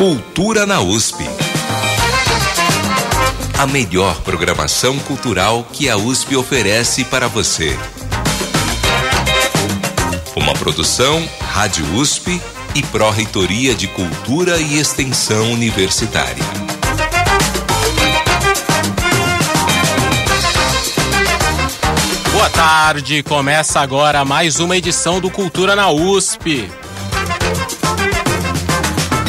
Cultura na USP. A melhor programação cultural que a USP oferece para você. Uma produção Rádio USP e Pró-Reitoria de Cultura e Extensão Universitária. Boa tarde, começa agora mais uma edição do Cultura na USP.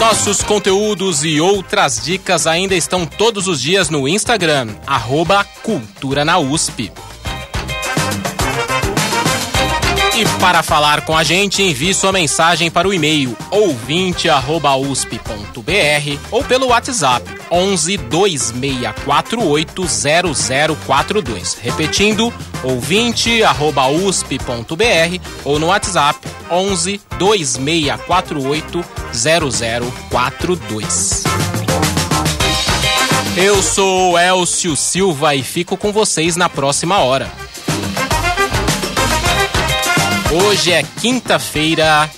Nossos conteúdos e outras dicas ainda estão todos os dias no Instagram, arroba Cultura na USP. E para falar com a gente, envie sua mensagem para o e-mail ouvinte@usp.br ou pelo WhatsApp 11 2648 0042. Repetindo, ouvinte@usp.br ou no WhatsApp 11 2648 0042. Eu sou Elcio Silva e fico com vocês na próxima hora. Hoje é quinta-feira,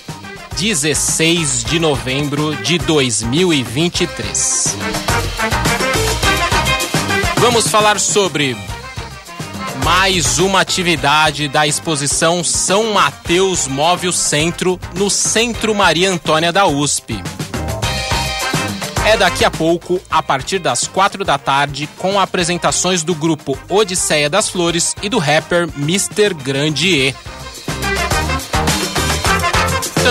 16 de novembro de 2023. Vamos falar sobre mais uma atividade da exposição São Mateus Móvel Centro no Centro Maria Antônia da USP. É daqui a pouco, a partir das quatro da tarde, com apresentações do grupo Odisseia das Flores e do rapper Mr. Grandier.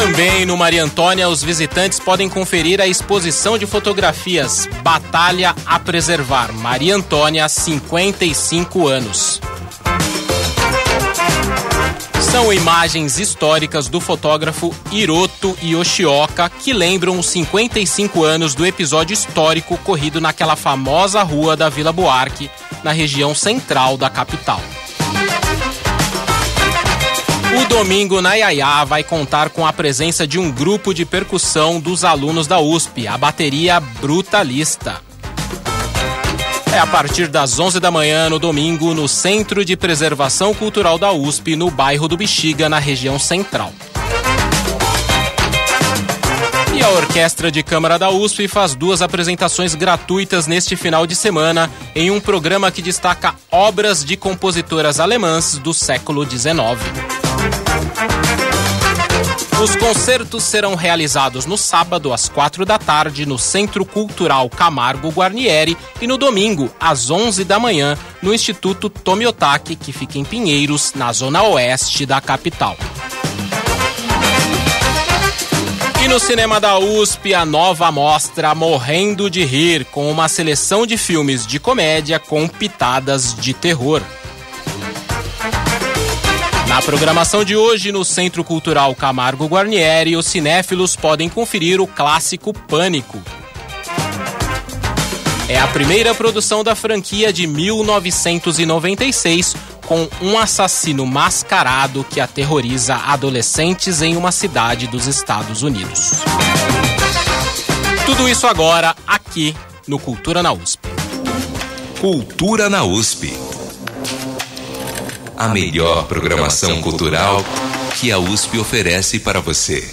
Também no Maria Antônia, os visitantes podem conferir a exposição de fotografias Batalha a Preservar Maria Antônia 55 anos. São imagens históricas do fotógrafo Hiroto Yoshioka que lembram os 55 anos do episódio histórico ocorrido naquela famosa rua da Vila Buarque, na região central da capital. O domingo na Iaiá vai contar com a presença de um grupo de percussão dos alunos da USP, a bateria Brutalista. É a partir das 11 da manhã no domingo no Centro de Preservação Cultural da USP, no bairro do Bexiga, na região central. E a Orquestra de Câmara da USP faz duas apresentações gratuitas neste final de semana em um programa que destaca obras de compositoras alemãs do século XIX. Os concertos serão realizados no sábado, às quatro da tarde, no Centro Cultural Camargo Guarnieri e no domingo, às onze da manhã, no Instituto Tomiotaki, que fica em Pinheiros, na zona oeste da capital. E no cinema da USP, a nova mostra Morrendo de Rir, com uma seleção de filmes de comédia com pitadas de terror. Na programação de hoje, no Centro Cultural Camargo Guarnieri, os cinéfilos podem conferir o clássico Pânico. É a primeira produção da franquia de 1996, com um assassino mascarado que aterroriza adolescentes em uma cidade dos Estados Unidos. Tudo isso agora aqui no Cultura na USP. Cultura na USP a melhor programação cultural que a USP oferece para você.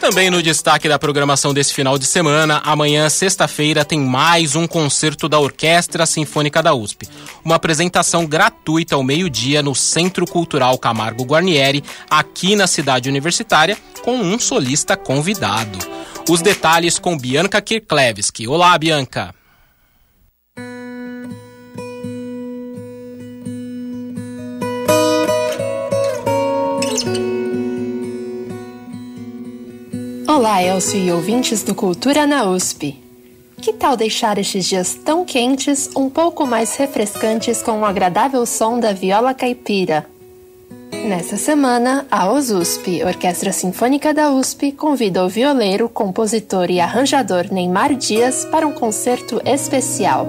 Também no destaque da programação desse final de semana, amanhã, sexta-feira, tem mais um concerto da Orquestra Sinfônica da USP. Uma apresentação gratuita ao meio-dia no Centro Cultural Camargo Guarnieri, aqui na cidade universitária, com um solista convidado. Os detalhes com Bianca Kirklevski. Olá, Bianca. Olá, Elcio e ouvintes do Cultura na USP. Que tal deixar estes dias tão quentes um pouco mais refrescantes com o agradável som da viola caipira? Nessa semana, a OSUSP, Orquestra Sinfônica da USP, convida o violeiro, compositor e arranjador Neymar Dias para um concerto especial.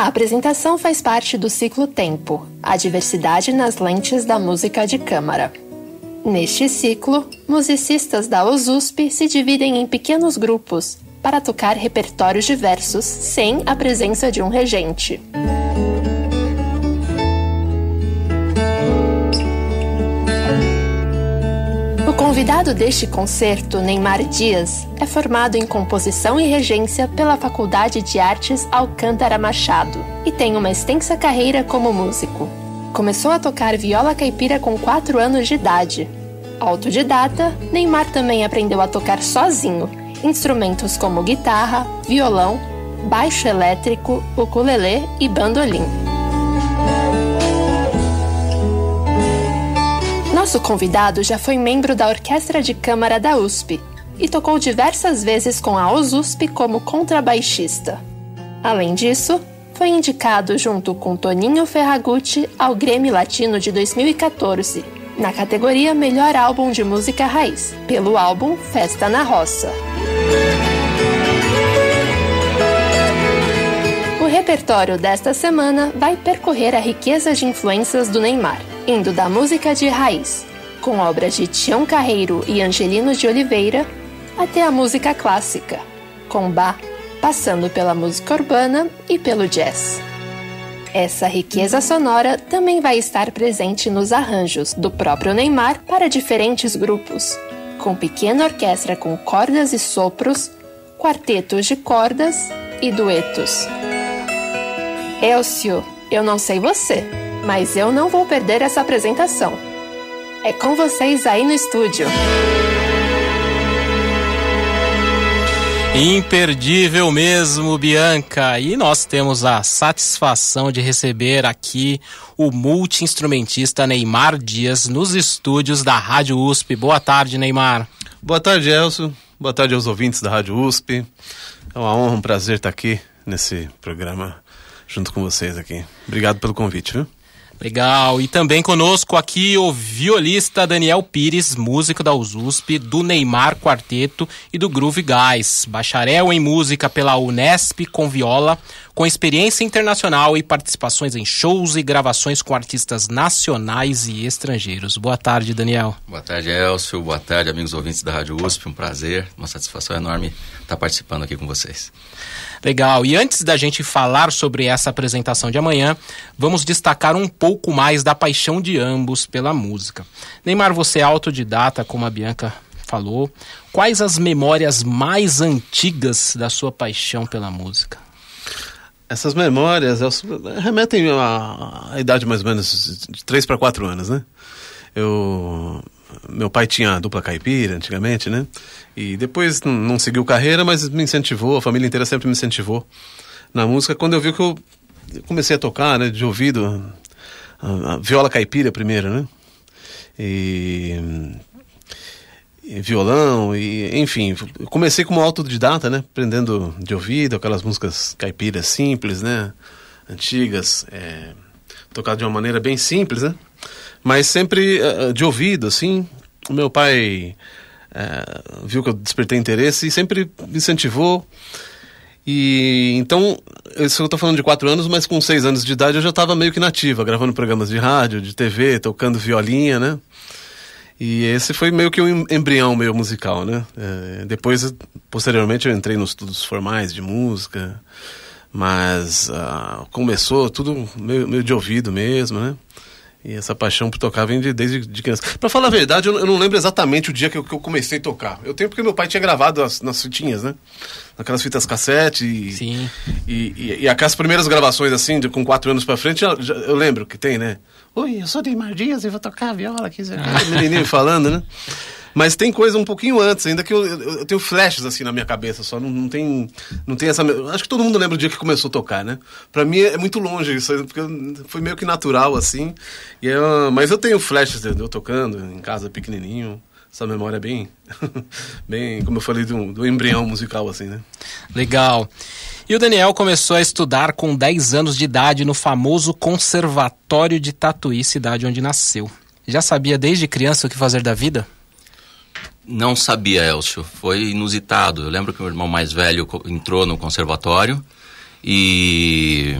A apresentação faz parte do ciclo Tempo, a diversidade nas lentes da música de câmara. Neste ciclo, musicistas da OSUSP se dividem em pequenos grupos para tocar repertórios diversos sem a presença de um regente. Convidado deste concerto, Neymar Dias, é formado em composição e regência pela Faculdade de Artes Alcântara Machado e tem uma extensa carreira como músico. Começou a tocar viola caipira com 4 anos de idade. Autodidata, Neymar também aprendeu a tocar sozinho instrumentos como guitarra, violão, baixo elétrico, ukulele e bandolim. Nosso convidado já foi membro da Orquestra de Câmara da USP e tocou diversas vezes com a OSUSP como contrabaixista. Além disso, foi indicado junto com Toninho Ferragutti ao Grêmio Latino de 2014, na categoria Melhor Álbum de Música Raiz, pelo álbum Festa na Roça. O repertório desta semana vai percorrer a riqueza de influências do Neymar, indo da música de raiz, com obras de Tião Carreiro e Angelino de Oliveira, até a música clássica, com Bach, passando pela música urbana e pelo jazz. Essa riqueza sonora também vai estar presente nos arranjos do próprio Neymar para diferentes grupos, com pequena orquestra com cordas e sopros, quartetos de cordas e duetos. Elcio, eu não sei você, mas eu não vou perder essa apresentação. É com vocês aí no estúdio. Imperdível mesmo, Bianca. E nós temos a satisfação de receber aqui o multi-instrumentista Neymar Dias nos estúdios da Rádio USP. Boa tarde, Neymar. Boa tarde, Elcio. Boa tarde aos ouvintes da Rádio USP. É uma honra, um prazer estar aqui nesse programa junto com vocês aqui. Obrigado pelo convite, viu? Legal. E também conosco aqui o violista Daniel Pires, músico da USP, do Neymar Quarteto e do Groove Guys. Bacharel em música pela Unesp com viola, com experiência internacional e participações em shows e gravações com artistas nacionais e estrangeiros. Boa tarde, Daniel. Boa tarde, Elcio. Boa tarde, amigos ouvintes da Rádio USP. Um prazer, uma satisfação enorme estar participando aqui com vocês. Legal. E antes da gente falar sobre essa apresentação de amanhã, vamos destacar um pouco mais da paixão de ambos pela música. Neymar, você é autodidata, como a Bianca falou. Quais as memórias mais antigas da sua paixão pela música? Essas memórias remetem à, idade mais ou menos de 3 para 4 anos, né? Eu meu pai tinha dupla caipira antigamente, né? E depois não seguiu carreira, mas me incentivou, a família inteira sempre me incentivou na música. Quando eu vi que eu comecei a tocar, né, de ouvido, a, a viola caipira primeiro, né? E, e, violão, e enfim, comecei como autodidata, né? Aprendendo de ouvido, aquelas músicas caipiras simples, né? Antigas, é, tocado de uma maneira bem simples, né? Mas sempre uh, de ouvido, assim. O meu pai uh, viu que eu despertei interesse e sempre incentivou. E então, isso eu estou falando de quatro anos, mas com seis anos de idade eu já estava meio que nativa, gravando programas de rádio, de TV, tocando violinha, né? E esse foi meio que um embrião meu musical, né? É, depois, posteriormente, eu entrei nos estudos formais de música, mas uh, começou tudo meio, meio de ouvido mesmo, né? E essa paixão por tocar vem de, desde de criança. Pra falar a verdade, eu, eu, não lembro exatamente o dia que eu, que eu, comecei a tocar. Eu tenho porque meu pai tinha gravado as, nas fitinhas, né? Naquelas fitas cassete. E, Sim. E, e, e aquelas primeiras gravações, assim, de, com quatro anos pra frente, já, já, eu lembro que tem, né? Oi, eu sou Neymar Dias e vou tocar viola aqui. Ah. Menininho falando, né? Mas tem coisa um pouquinho antes, ainda que eu, eu, eu tenho flashes assim na minha cabeça, só não, não, tem não tem essa. Acho que todo mundo lembra o dia que começou a tocar, né? Pra mim é, muito longe isso, porque foi meio que natural assim. E é, mas eu tenho flashes de eu tocando em casa pequenininho, essa memória bem, bem, como eu falei, do, do embrião musical, assim, né? Legal. E o Daniel começou a estudar com 10 anos de idade no famoso Conservatório de Tatuí, cidade onde nasceu. Já sabia desde criança o que fazer da vida? Não sabia, Elcio. Foi inusitado. Eu lembro que meu irmão mais velho entrou no conservatório e.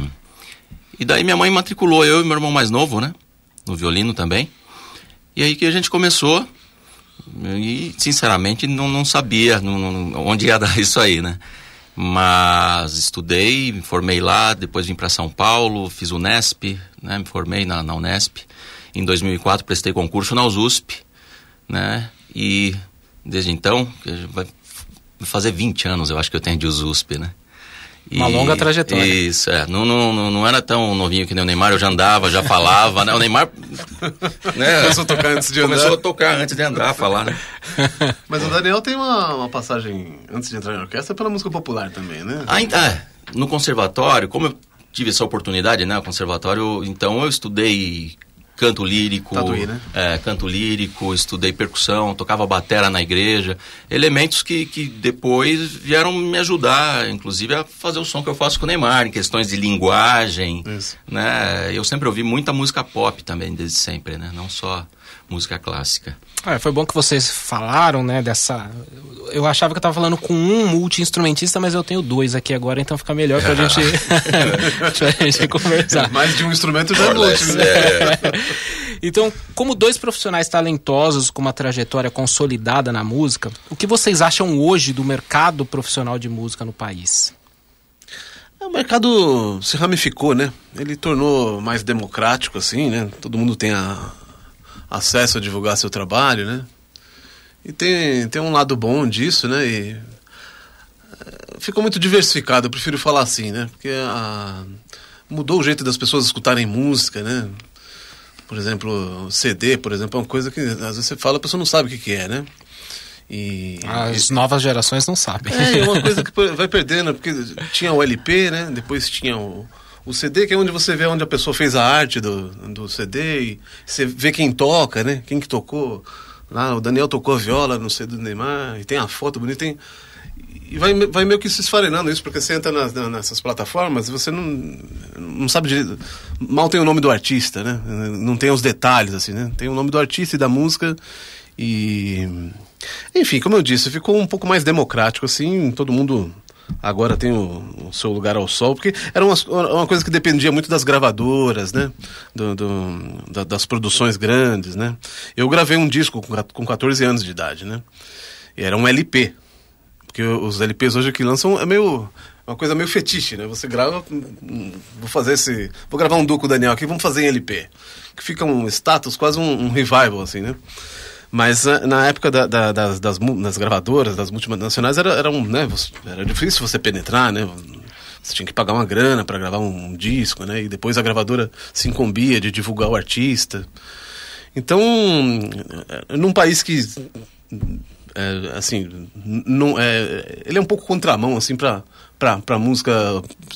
E daí minha mãe matriculou eu e meu irmão mais novo, né? No violino também. E aí que a gente começou. E, sinceramente, não, não sabia não, não, onde ia dar isso aí, né? Mas estudei, me formei lá, depois vim para São Paulo, fiz o Unesp, né? Me formei na, na Unesp. Em 2004 prestei concurso na USP, né? E desde então, vai fazer 20 anos eu acho que eu tenho de USP, né? Uma e, longa trajetória. Isso, é. Não, não, não era tão novinho que nem o Neymar, eu já andava, já falava, né? O Neymar. Né? Começou a tocar antes de andar. Começou a tocar antes de andar, falar, né? Mas o Daniel tem uma, uma passagem, antes de entrar na orquestra, pela música popular também, né? Ah, é. No conservatório, como eu tive essa oportunidade, né? O conservatório, então eu estudei canto lírico, Tatuí, né? é, canto lírico, estudei percussão, tocava batera na igreja, elementos que, que depois vieram me ajudar, inclusive a fazer o som que eu faço com o Neymar, em questões de linguagem, Isso. né? Eu sempre ouvi muita música pop também, desde sempre, né? Não só música clássica. Ah, foi bom que vocês falaram, né, dessa... Eu achava que eu estava falando com um multi-instrumentista, mas eu tenho dois aqui agora, então fica melhor para gente... a gente conversar. Mais de um instrumento já é multi, né? É. Então, como dois profissionais talentosos com uma trajetória consolidada na música, o que vocês acham hoje do mercado profissional de música no país? O mercado se ramificou, né? Ele tornou mais democrático, assim, né? Todo mundo tem a, acesso a divulgar seu trabalho, né? E tem, tem um lado bom disso, né? E eh, ficou muito diversificado, eu prefiro falar assim, né? Porque a, mudou o jeito das pessoas escutarem música, né? Por exemplo, CD, por exemplo, é uma coisa que às vezes você fala, a pessoa não sabe o que, que é, né? E, As e, novas gerações não sabem. É, é uma coisa que vai perdendo, porque tinha o LP, né? Depois tinha o, o CD, que é onde você vê onde a pessoa fez a arte do, do CD e você vê quem toca, né? Quem que tocou. Lá, o Daniel tocou a viola no CD do Neymar, e tem a foto bonita, tem... E vai, vai meio que se esfarenando isso, porque você entra nas, nessas plataformas e você não, não sabe direito. Mal tem o nome do artista, né? Não tem os detalhes, assim, né? Tem o nome do artista e da música e. Enfim, como eu disse, ficou um pouco mais democrático, assim, todo mundo agora tem o, o, seu lugar ao sol, porque era uma, uma coisa que dependia muito das gravadoras, né? Do, do da, das produções grandes, né? Eu gravei um disco com, com 14 anos de idade, né? E era um LP. Porque os LPs hoje que lançam é meio uma coisa meio fetiche, né? Você grava, vou fazer esse, vou gravar um duco Daniel aqui, vamos fazer em LP, que fica um status quase um, um revival assim, né? Mas ah, na época da, da, das, das, das, gravadoras, das multinacionais, era, era, um, né, era difícil você penetrar, né? Você tinha que pagar uma grana para gravar um, um, disco, né? E depois a gravadora se incumbia de divulgar o artista. Então, eh, num país que, é, assim, não, é, ele é um pouco contramão, assim, para para música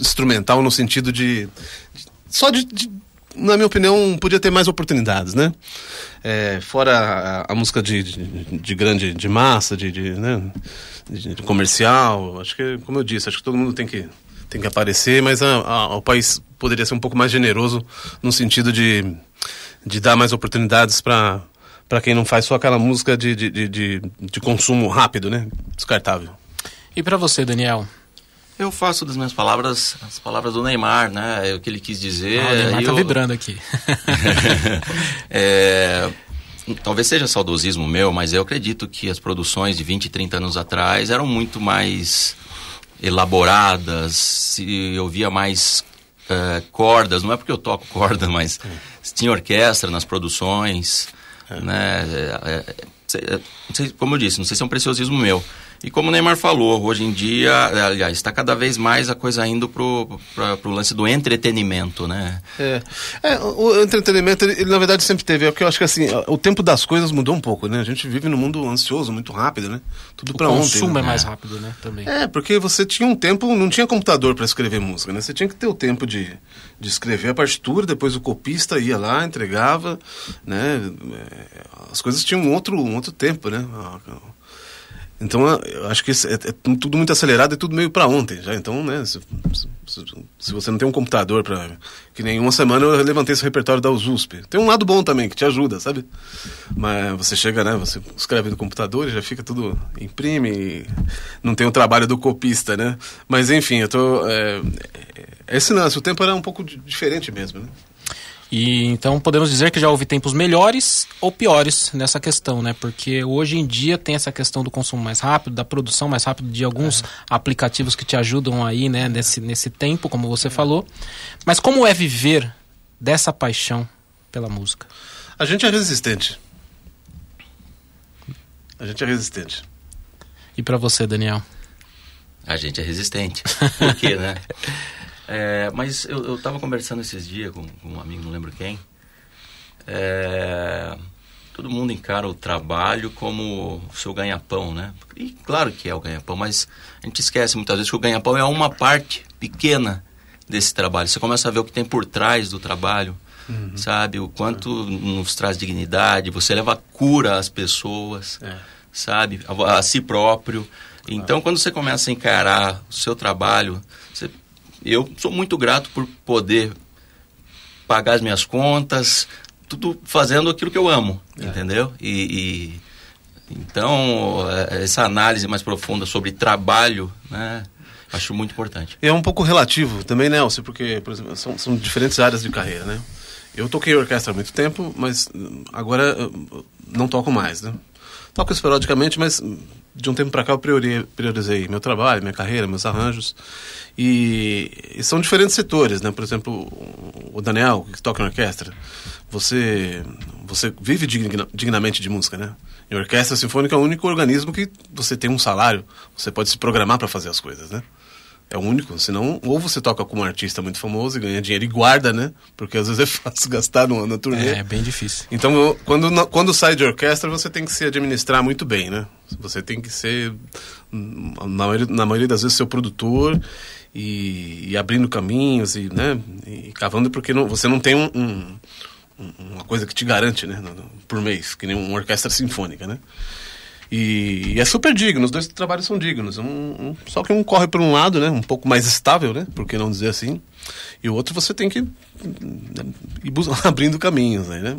instrumental no sentido de, de só de, de na minha opinião, podia ter mais oportunidades, né? É, fora a, a música de, de, de, grande, de massa, de, de, né? de, comercial, acho que, como eu disse, acho que todo mundo tem que, tem que aparecer, mas a, a, o país poderia ser um pouco mais generoso no sentido de, de dar mais oportunidades para para quem não faz só aquela música de, de, de, de consumo rápido, né? Descartável. E para você, Daniel? Eu faço das minhas palavras as palavras do Neymar, né? É o que ele quis dizer. Ah, o Neymar está vibrando aqui. é, talvez seja saudosismo meu, mas eu acredito que as produções de 20, 30 anos atrás eram muito mais elaboradas, se ouvia mais uh, cordas, não é porque eu toco corda, mas tinha orquestra nas produções, é. né? É, é, é, como eu disse, não sei se é um preciosismo meu, E como o Neymar falou, hoje em dia, aliás, está cada vez mais a coisa indo pro, pro lance do entretenimento, né? É, é o entretenimento, ele, ele, na verdade sempre teve, é que eu acho que assim, o tempo das coisas mudou um pouco, né? A gente vive num mundo ansioso, muito rápido, né? Tudo para ontem. O consumo né? é mais rápido, né? Também. É, porque você tinha um tempo, não tinha computador para escrever música, né? Você tinha que ter o tempo de, de escrever a partitura, depois o copista ia lá, entregava, né? É, as coisas tinham um outro, um outro tempo, né? Então, eu acho que é, é, tudo muito acelerado e tudo meio para ontem já. Então, né, se, se, se, você não tem um computador para que nem uma semana eu levantei esse repertório da USP. Tem um lado bom também que te ajuda, sabe? Mas você chega, né, você escreve no computador e já fica tudo imprime, não tem o trabalho do copista, né? Mas enfim, eu tô é, é esse lance, o tempo era um pouco diferente mesmo, né? E então podemos dizer que já houve tempos melhores ou piores nessa questão, né? Porque hoje em dia tem essa questão do consumo mais rápido, da produção mais rápida de alguns é. aplicativos que te ajudam aí, né, nesse, nesse tempo, como você é. falou. Mas como é viver dessa paixão pela música? A gente é resistente. A gente é resistente. E para você, Daniel? A gente é resistente. Por quê, né? É, mas eu estava conversando esses dias com, com, um amigo, não lembro quem. É, todo mundo encara o trabalho como o seu ganha-pão, né? E claro que é o ganha-pão, mas a gente esquece muitas vezes que o ganha-pão é uma parte pequena desse trabalho. Você começa a ver o que tem por trás do trabalho, uhum. sabe? O quanto nos traz dignidade, você leva cura às pessoas, é. sabe? A, a, si próprio. Então, quando você começa a encarar o seu trabalho, você eu sou muito grato por poder pagar as minhas contas, tudo fazendo aquilo que eu amo, é. entendeu? E, e, então é, essa análise mais profunda sobre trabalho, né? Acho muito importante. É um pouco relativo também, Nelson, porque, por exemplo, são, são diferentes áreas de carreira, né? Eu toquei orquestra há muito tempo, mas agora não toco mais, né? Toco esporadicamente, mas de um tempo para cá eu priorizei meu trabalho, minha carreira, meus arranjos. E, e, são diferentes setores, né? Por exemplo, o Daniel, que toca em orquestra, você, você vive digna, dignamente de música, né? Em orquestra sinfônica é o único organismo que você tem um salário, você pode se programar para fazer as coisas, né? É o único, senão ou você toca com um artista muito famoso e ganha dinheiro e guarda, né? Porque às vezes é fácil gastar no, na turnê. É, bem difícil. Então, quando, quando sai de orquestra, você tem que se administrar muito bem, né? Você tem que ser, na maioria, na maioria das vezes, seu produtor e, e abrindo caminhos e, né, e cavando, porque não, você não tem um, um, uma coisa que te garante, né? Por mês, que nem uma orquestra sinfônica, né? E, é super digno, os dois trabalhos são dignos. Um, um, só que um corre por um lado, né? Um pouco mais estável, né? Por que não dizer assim? E o outro você tem que ir abrindo caminhos né?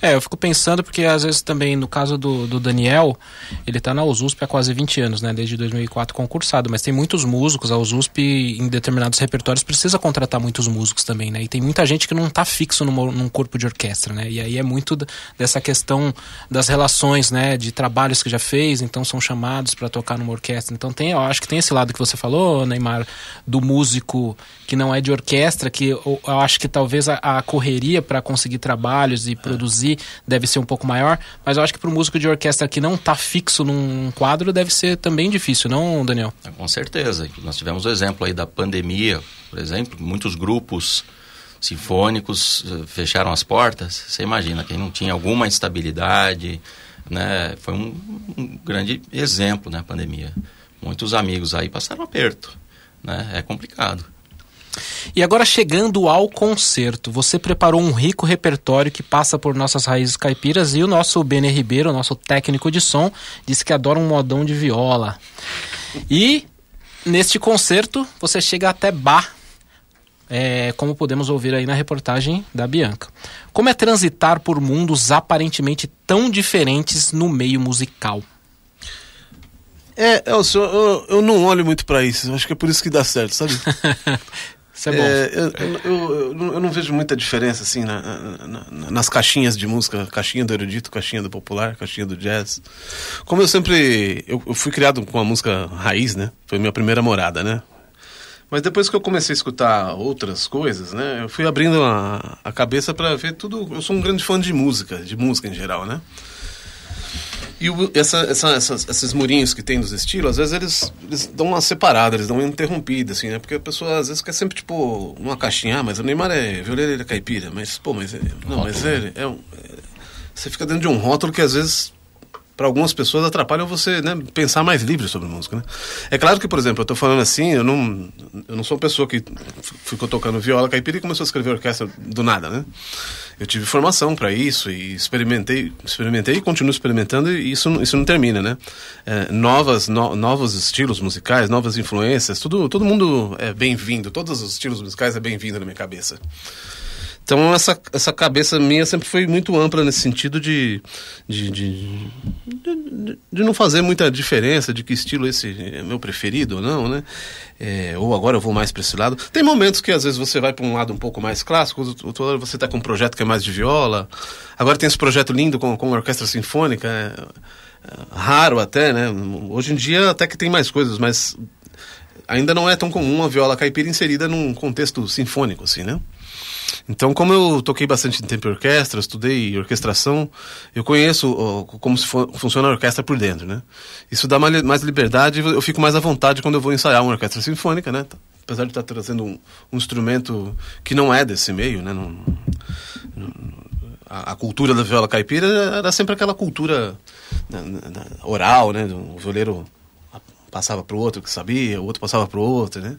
É, eu fico pensando porque às vezes também no caso do, do Daniel, ele está na USUSP há quase 20 anos, né? Desde 2004 concursado, mas tem muitos músicos, a USUSP em determinados repertórios precisa contratar muitos músicos também, né? E tem muita gente que não está fixo numa, num corpo de orquestra, né? E aí é muito dessa questão das relações, né? De trabalhos que já fez, então são chamados para tocar numa orquestra. Então tem, eu acho que tem esse lado que você falou, Neymar, do músico que não é de orquestra, que eu, eu acho que talvez a, a correria para conseguir trabalhos e produzir deve ser um pouco maior, mas eu acho que para o músico de orquestra que não está fixo num quadro deve ser também difícil, não, Daniel? É, com certeza. Nós tivemos o exemplo aí da pandemia, por exemplo, muitos grupos sinfônicos eh, fecharam as portas. Você imagina, quem não tinha alguma estabilidade, né? Foi um, um grande exemplo, né, a pandemia. Muitos amigos aí passaram aperto, né? É complicado. E agora chegando ao concerto, você preparou um rico repertório que passa por nossas raízes caipiras e o nosso Benê Ribeiro, nosso técnico de som, disse que adora um modão de viola. E neste concerto você chega até Bar, é, como podemos ouvir aí na reportagem da Bianca. Como é transitar por mundos aparentemente tão diferentes no meio musical? É, Elcio, eu, eu não olho muito para isso. Acho que é por isso que dá certo, sabe? Isso é bom. É, eu, eu, eu, eu, não vejo muita diferença assim na, na, nas caixinhas de música, caixinha do erudito, caixinha do popular, caixinha do jazz. Como eu sempre, eu, fui criado com a música raiz, né? Foi minha primeira morada, né? Mas depois que eu comecei a escutar outras coisas, né? Eu fui abrindo a, a cabeça para ver tudo. Eu sou um grande fã de música, de música em geral, né? E o, essa, essa, essas, esses murinhos que tem dos estilos, às vezes eles, eles dão uma separada, eles dão uma interrompida, assim, né? Porque a pessoa às vezes quer sempre, tipo, uma caixinha, ah, mas o Neymar é violeiro, ele é caipira, mas, pô, mas... É, não, mas ele é, um, é, Você fica dentro de um rótulo que às vezes para algumas pessoas atrapalham você né, pensar mais livre sobre música. Né? É claro que, por exemplo, eu estou falando assim, eu não, eu não sou uma pessoa que ficou tocando viola caipira e começou a escrever orquestra do nada, né? Eu tive formação para isso e experimentei, experimentei e continuo experimentando e isso, isso não termina, né? É, novas, no, novos estilos musicais, novas influências, tudo, todo mundo é bem-vindo, todos os estilos musicais é bem-vindo na minha cabeça. Então essa, essa cabeça minha sempre foi muito ampla nesse sentido de de, de, de, de não fazer muita diferença de que estilo esse é meu preferido ou não, né? É, ou agora eu vou mais para esse lado. Tem momentos que às vezes você vai para um lado um pouco mais clássico, outra hora você está com um projeto que é mais de viola. Agora tem esse projeto lindo com, com orquestra sinfônica, é, é, raro até, né? Hoje em dia até que tem mais coisas, mas ainda não é tão comum a viola caipira inserida num contexto sinfônico, assim, né? Então, como eu toquei bastante tempo em orquestra, estudei orquestração, eu conheço como se for, funciona a orquestra por dentro, né? Isso dá mais, mais liberdade, eu fico mais à vontade quando eu vou ensaiar uma orquestra sinfônica, né? Apesar de estar trazendo um, um instrumento que não é desse meio, né? Não, não, a, a, cultura da viola caipira era sempre aquela cultura né, né, oral, né? O violeiro passava para o outro que sabia, o outro passava para o outro, né?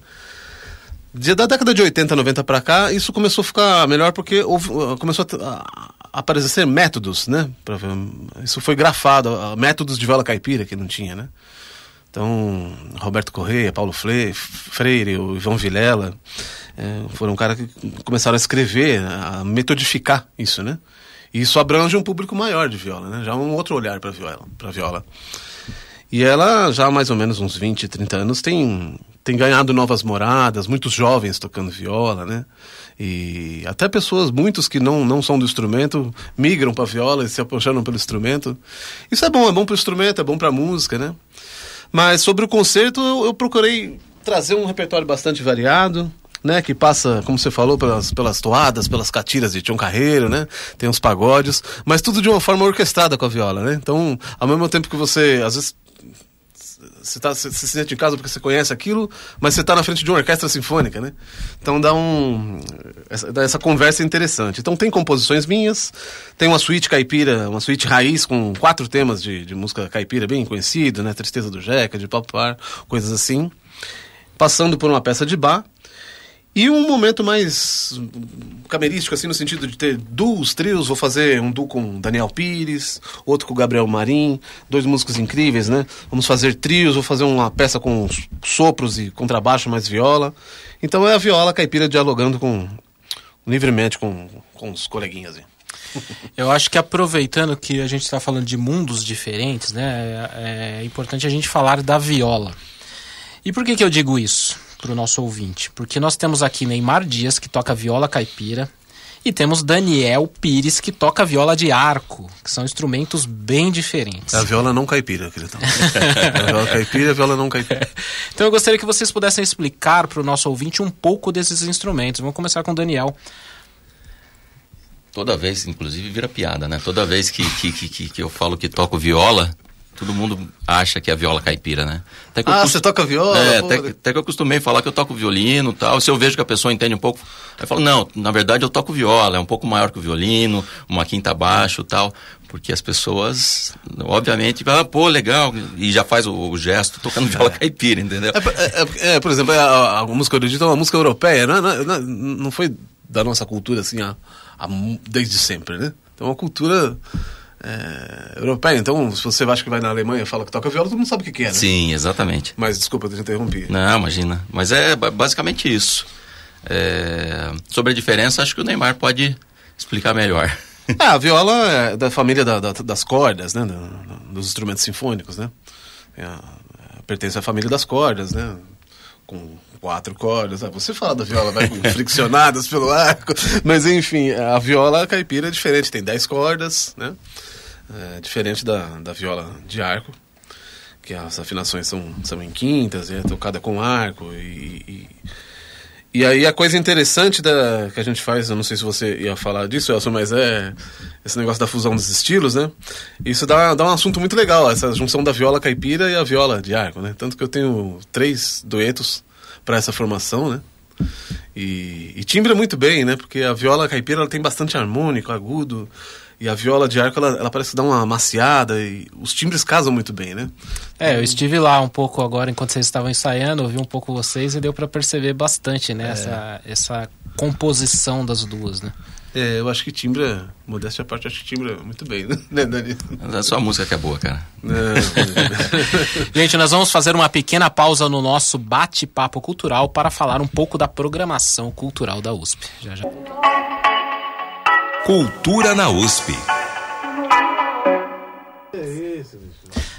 Da década de 80, 90 para cá, isso começou a ficar melhor porque houve, uh, começou a, a aparecer métodos, né? Isso foi grafado, uh, métodos de viola caipira que não tinha, né? Então, Roberto Correia, Paulo Freire, o Ivan Vilela, é, foram caras que começaram a escrever, a metodificar isso, né? E isso abrange um público maior de viola, né? Já um outro olhar para viola, para viola. E ela, já há mais ou menos uns 20, 30 anos, tem tem ganhado novas moradas, muitos jovens tocando viola, né? E até pessoas, muitos que não, não são do instrumento, migram para viola e se apaixonam pelo instrumento. Isso é bom, é bom para o instrumento, é bom para a música, né? Mas sobre o concerto, eu, eu, procurei trazer um repertório bastante variado, né? Que passa, como você falou, pelas, pelas toadas, pelas catiras de Tião Carreiro, né? Tem uns pagodes, mas tudo de uma forma orquestrada com a viola, né? Então, ao mesmo tempo que você, às vezes, você, tá, você, se sente em casa porque você conhece aquilo, mas você está na frente de uma orquestra sinfônica, né? Então dá um. Essa, dá essa conversa interessante. Então tem composições minhas, tem uma suíte caipira, uma suíte raiz com quatro temas de, de música caipira bem conhecido, né? Tristeza do Jeca, de Papar, coisas assim. Passando por uma peça de bar e um momento mais camerístico, assim, no sentido de ter duos, trios. Vou fazer um duo com Daniel Pires, outro com Gabriel Marim, dois músicos incríveis, né? Vamos fazer trios, vou fazer uma peça com sopros e contrabaixo mais viola. Então é a viola caipira dialogando com livremente com, com os coleguinhas. Aí. Eu acho que aproveitando que a gente está falando de mundos diferentes, né? É, é importante a gente falar da viola. E por que, que eu digo isso? Para o nosso ouvinte, porque nós temos aqui Neymar Dias, que toca viola caipira, e temos Daniel Pires, que toca viola de arco, que são instrumentos bem diferentes. É a viola não caipira, querido. é a viola caipira e a viola não caipira. Então eu gostaria que vocês pudessem explicar para o nosso ouvinte um pouco desses instrumentos. Vamos começar com o Daniel. Toda vez, inclusive, vira piada, né? Toda vez que, que, que, que eu falo que toco viola, todo mundo acha que é a viola caipira, né? ah, cost... você toca viola? É, até, até, que eu costumei falar que eu toco violino e tal. Se eu vejo que a pessoa entende um pouco, eu falo, não, na verdade eu toco viola, é um pouco maior que o violino, uma quinta abaixo e tal. Porque as pessoas, obviamente, falam, ah, pô, legal, e já faz o, o gesto tocando viola é. caipira, entendeu? É, é, é por exemplo, a, a, música erudita é uma música europeia, não, não, não foi da nossa cultura assim, a, a, desde sempre, né? Então, é uma cultura é, europeia. Então, se você acha que vai na Alemanha e fala que toca viola, todo mundo sabe o que, que é, né? Sim, exatamente. Mas desculpa, eu te interrompi. Não, imagina. Mas é basicamente isso. É... Sobre a diferença, acho que o Neymar pode explicar melhor. É, a viola é da família da, da, das cordas, né? dos instrumentos sinfônicos, né? É, pertence à família das cordas, né? Com quatro cordas. Ah, você fala da viola, vai com friccionadas pelo arco. Mas enfim, a viola caipira é diferente, tem dez cordas, né? É diferente da, da viola de arco, que as afinações são, são em quintas, é tocada com arco e, e, E aí a coisa interessante da, que a gente faz, eu não sei se você ia falar disso, Elson, mas é esse negócio da fusão dos estilos, né? Isso dá, dá um assunto muito legal, essa junção da viola caipira e a viola de arco, né? Tanto que eu tenho três duetos para essa formação, né? E, e timbra muito bem, né? Porque a viola caipira ela tem bastante harmônico, agudo, e a viola de arco, ela, ela parece dar uma maciada e os timbres casam muito bem, né? É, eu estive lá um pouco agora enquanto vocês estavam ensaiando, ouvi um pouco vocês e deu para perceber bastante, né? É. Essa, essa composição das duas, né? É, eu acho que timbra, modéstia à parte, acho que timbra muito bem, né, Dani? É só a música que é boa, cara. Gente, nós vamos fazer uma pequena pausa no nosso bate-papo cultural para falar um pouco da programação cultural da USP. Já já. Cultura na USP.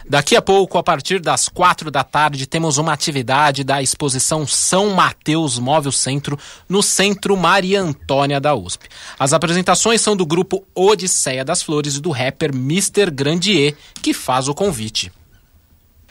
Daqui a pouco, a partir das quatro da tarde, temos uma atividade da exposição São Mateus Móvel Centro, no Centro Maria Antônia da USP. As apresentações são do grupo Odisseia das Flores e do rapper Mr. Grandier, que faz o convite.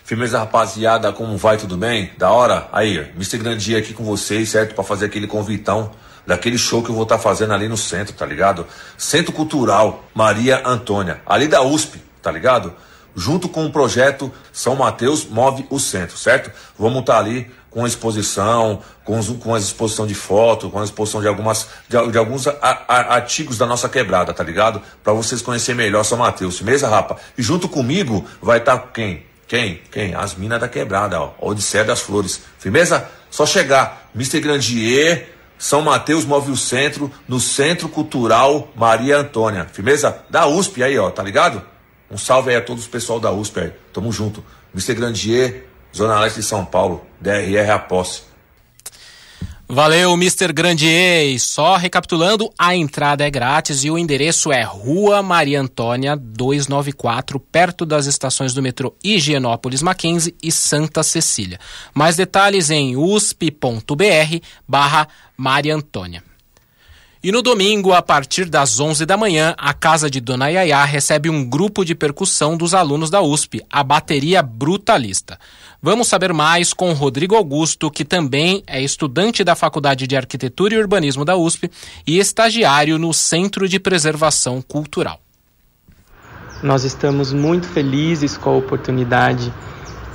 Firmeza, rapaziada, como vai? Tudo bem? Da hora? Aí, Mr. Grandier aqui com vocês, certo? Para fazer aquele convitão daquele show que eu vou estar tá fazendo ali no centro, tá ligado? Centro Cultural Maria Antônia, ali da USP, tá ligado? Junto com o projeto São Mateus Move o Centro, certo? Vamos estar tá ali com a exposição, com, com a exposição de foto, com a exposição de, algumas, de, de alguns a, a, artigos da nossa quebrada, tá ligado? Para vocês conhecerem melhor São Mateus, mesa, rapa? E junto comigo vai estar tá quem? Quem? Quem? As minas da quebrada, ó. Odisseia das Flores. Firmeza? Só chegar. Mr. Grandier, são Mateus move o centro, no Centro Cultural Maria Antônia. Firmeza? Da USP aí, ó, tá ligado? Um salve aí a todos os pessoal da USP aí. Tamo junto. Mr. Grandier, Zona Leste de São Paulo, DRR a posse. Valeu, Mr. Grandier. E só recapitulando, a entrada é grátis e o endereço é Rua Maria Antônia 294, perto das estações do metrô Higienópolis Mackenzie e Santa Cecília. Mais detalhes em usp.br barra Maria Antônia. E no domingo, a partir das 11 da manhã, a casa de Dona Yaya recebe um grupo de percussão dos alunos da USP, a Bateria Brutalista. Vamos saber mais com Rodrigo Augusto, que também é estudante da Faculdade de Arquitetura e Urbanismo da USP e estagiário no Centro de Preservação Cultural. Nós estamos muito felizes com a oportunidade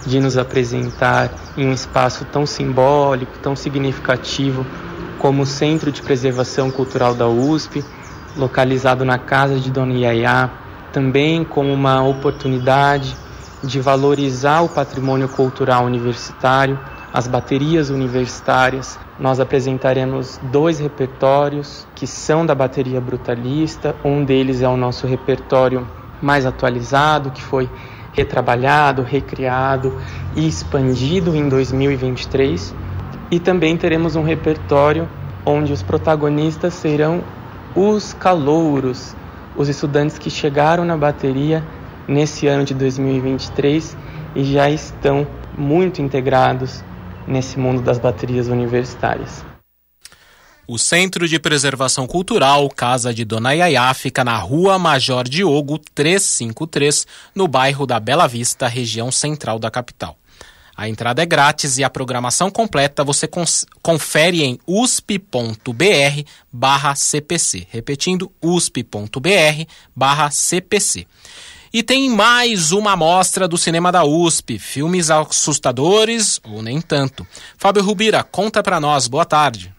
de nos apresentar em um espaço tão simbólico, tão significativo como Centro de Preservação Cultural da USP, localizado na casa de Dona Yaya, também como uma oportunidade de valorizar o patrimônio cultural universitário, as baterias universitárias. Nós apresentaremos dois repertórios que são da bateria brutalista. Um deles é o nosso repertório mais atualizado, que foi retrabalhado, recriado e expandido em 2023. E também teremos um repertório onde os protagonistas serão os calouros, os estudantes que chegaram na bateria nesse ano de 2023 e já estão muito integrados nesse mundo das baterias universitárias. O Centro de Preservação Cultural Casa de Dona Yaya fica na Rua Major Diogo 353, no bairro da Bela Vista, região central da capital. A entrada é grátis e a programação completa você confere em usp.br barra CPC. Repetindo, usp.br barra CPC. E tem mais uma amostra do cinema da USP, filmes assustadores ou nem tanto. Fábio Rubira, conta pra nós, boa tarde.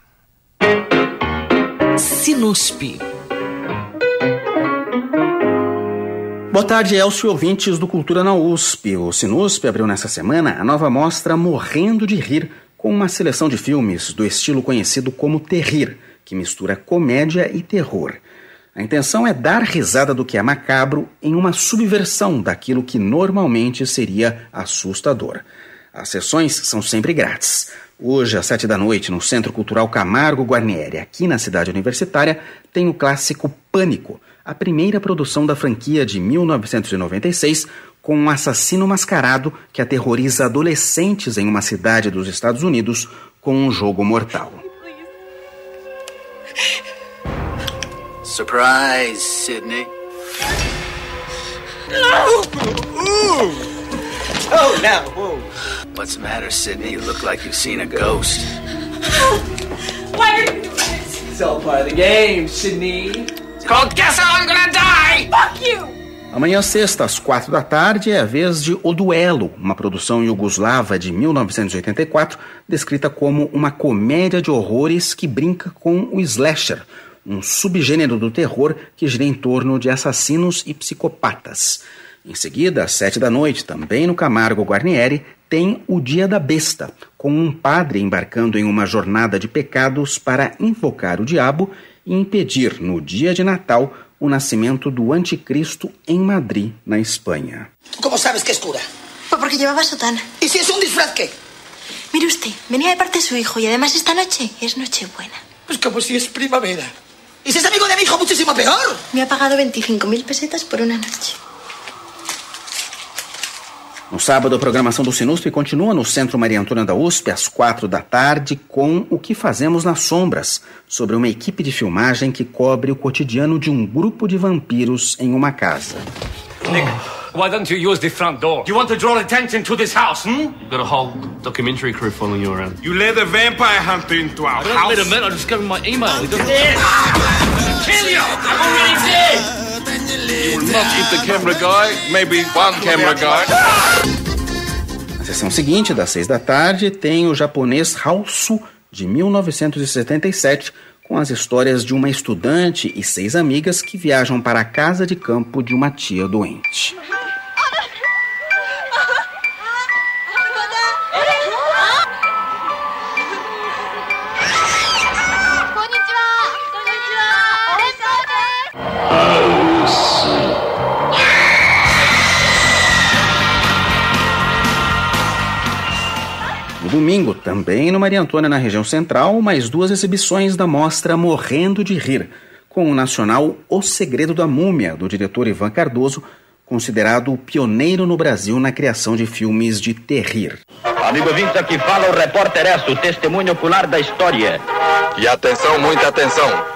Sinusp. Boa tarde, Elcio ouvintes do Cultura na USP. O Sinusp abriu nessa semana a nova mostra Morrendo de Rir, com uma seleção de filmes do estilo conhecido como terrir, que mistura comédia e terror. A intenção é dar risada do que é macabro em uma subversão daquilo que normalmente seria assustador. As sessões são sempre grátis. Hoje, às sete da noite, no Centro Cultural Camargo Guarnieri, aqui na cidade universitária, tem o clássico Pânico, a primeira produção da franquia de 1996, com um assassino mascarado que aterroriza adolescentes em uma cidade dos Estados Unidos com um jogo mortal. Surprise, Sydney. No! Ooh. Oh, now, whoa. What's the matter, Sydney? You look like you've seen a ghost. It's all part of the game, Sydney. It's called Guess How I'm Gonna Die! Fuck you! Amanhã, sexta, às quatro da tarde, é a vez de O Duelo, uma produção iugoslava de 1984, descrita como uma comédia de horrores que brinca com o slasher, um subgênero do terror que gira em torno de assassinos e psicopatas. Em seguida, às sete da noite, também no Camargo Guarnieri, tem O Dia da Besta, com um padre embarcando em uma jornada de pecados para invocar o diabo e impedir, no dia de Natal, o nascimento do anticristo em Madrid, na Espanha. ¿Cómo sabes que es cura? Pues porque llevaba sotana. ¿Y si es un disfraz qué? Mire usted, venía de parte de su hijo y además esta noche es Nochebuena. Pues como si es primavera. ¿Y si es amigo de mi hijo, muchísimo peor? Me ha pagado 25.000 pesetas por una noche. No sábado, a programação do Sinusp continua no Centro Maria Antônia da USP às quatro da tarde com O que Fazemos nas Sombras, sobre uma equipe de filmagem que cobre o cotidiano de um grupo de vampiros em uma casa. Nick, why don't you use the front door? You want to draw attention to this house, hmm? You've got a whole documentary crew following you around. You let a vampire hunter into our I house. let him in, I just him my email. Kill you! I'm already dead! Na sessão seguinte, das seis da tarde, tem o japonês Haosu, de 1977, com as histórias de uma estudante e seis amigas que viajam para a casa de campo de uma tia doente. Domingo, também no Maria Antônia, na região central, mais duas exibições da mostra Morrendo de Rir, com o nacional O Segredo da Múmia, do diretor Ivan Cardoso, considerado o pioneiro no Brasil na criação de filmes de terrir. Amigo ouvinte, aqui fala o repórter S, o testemunho ocular da história. E atenção, muita atenção.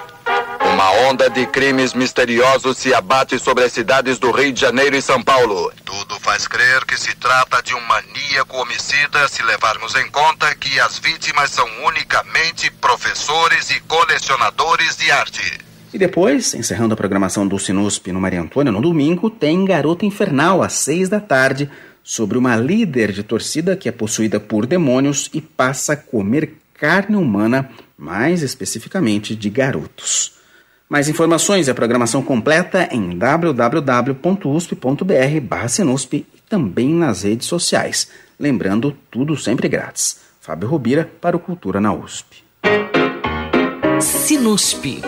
Uma onda de crimes misteriosos se abate sobre as cidades do Rio de Janeiro e São Paulo. Tudo faz crer que se trata de um maníaco homicida se levarmos em conta que as vítimas são unicamente professores e colecionadores de arte. E depois, encerrando a programação do Sinusp no Maria Antônia no domingo, tem Garota Infernal às seis da tarde, sobre uma líder de torcida que é possuída por demônios e passa a comer carne humana, mais especificamente de garotos. Mais informações e a programação completa em www.usp.br/sinusp e também nas redes sociais. Lembrando, tudo sempre grátis. Fábio Robira para o Cultura na USP. Sinusp.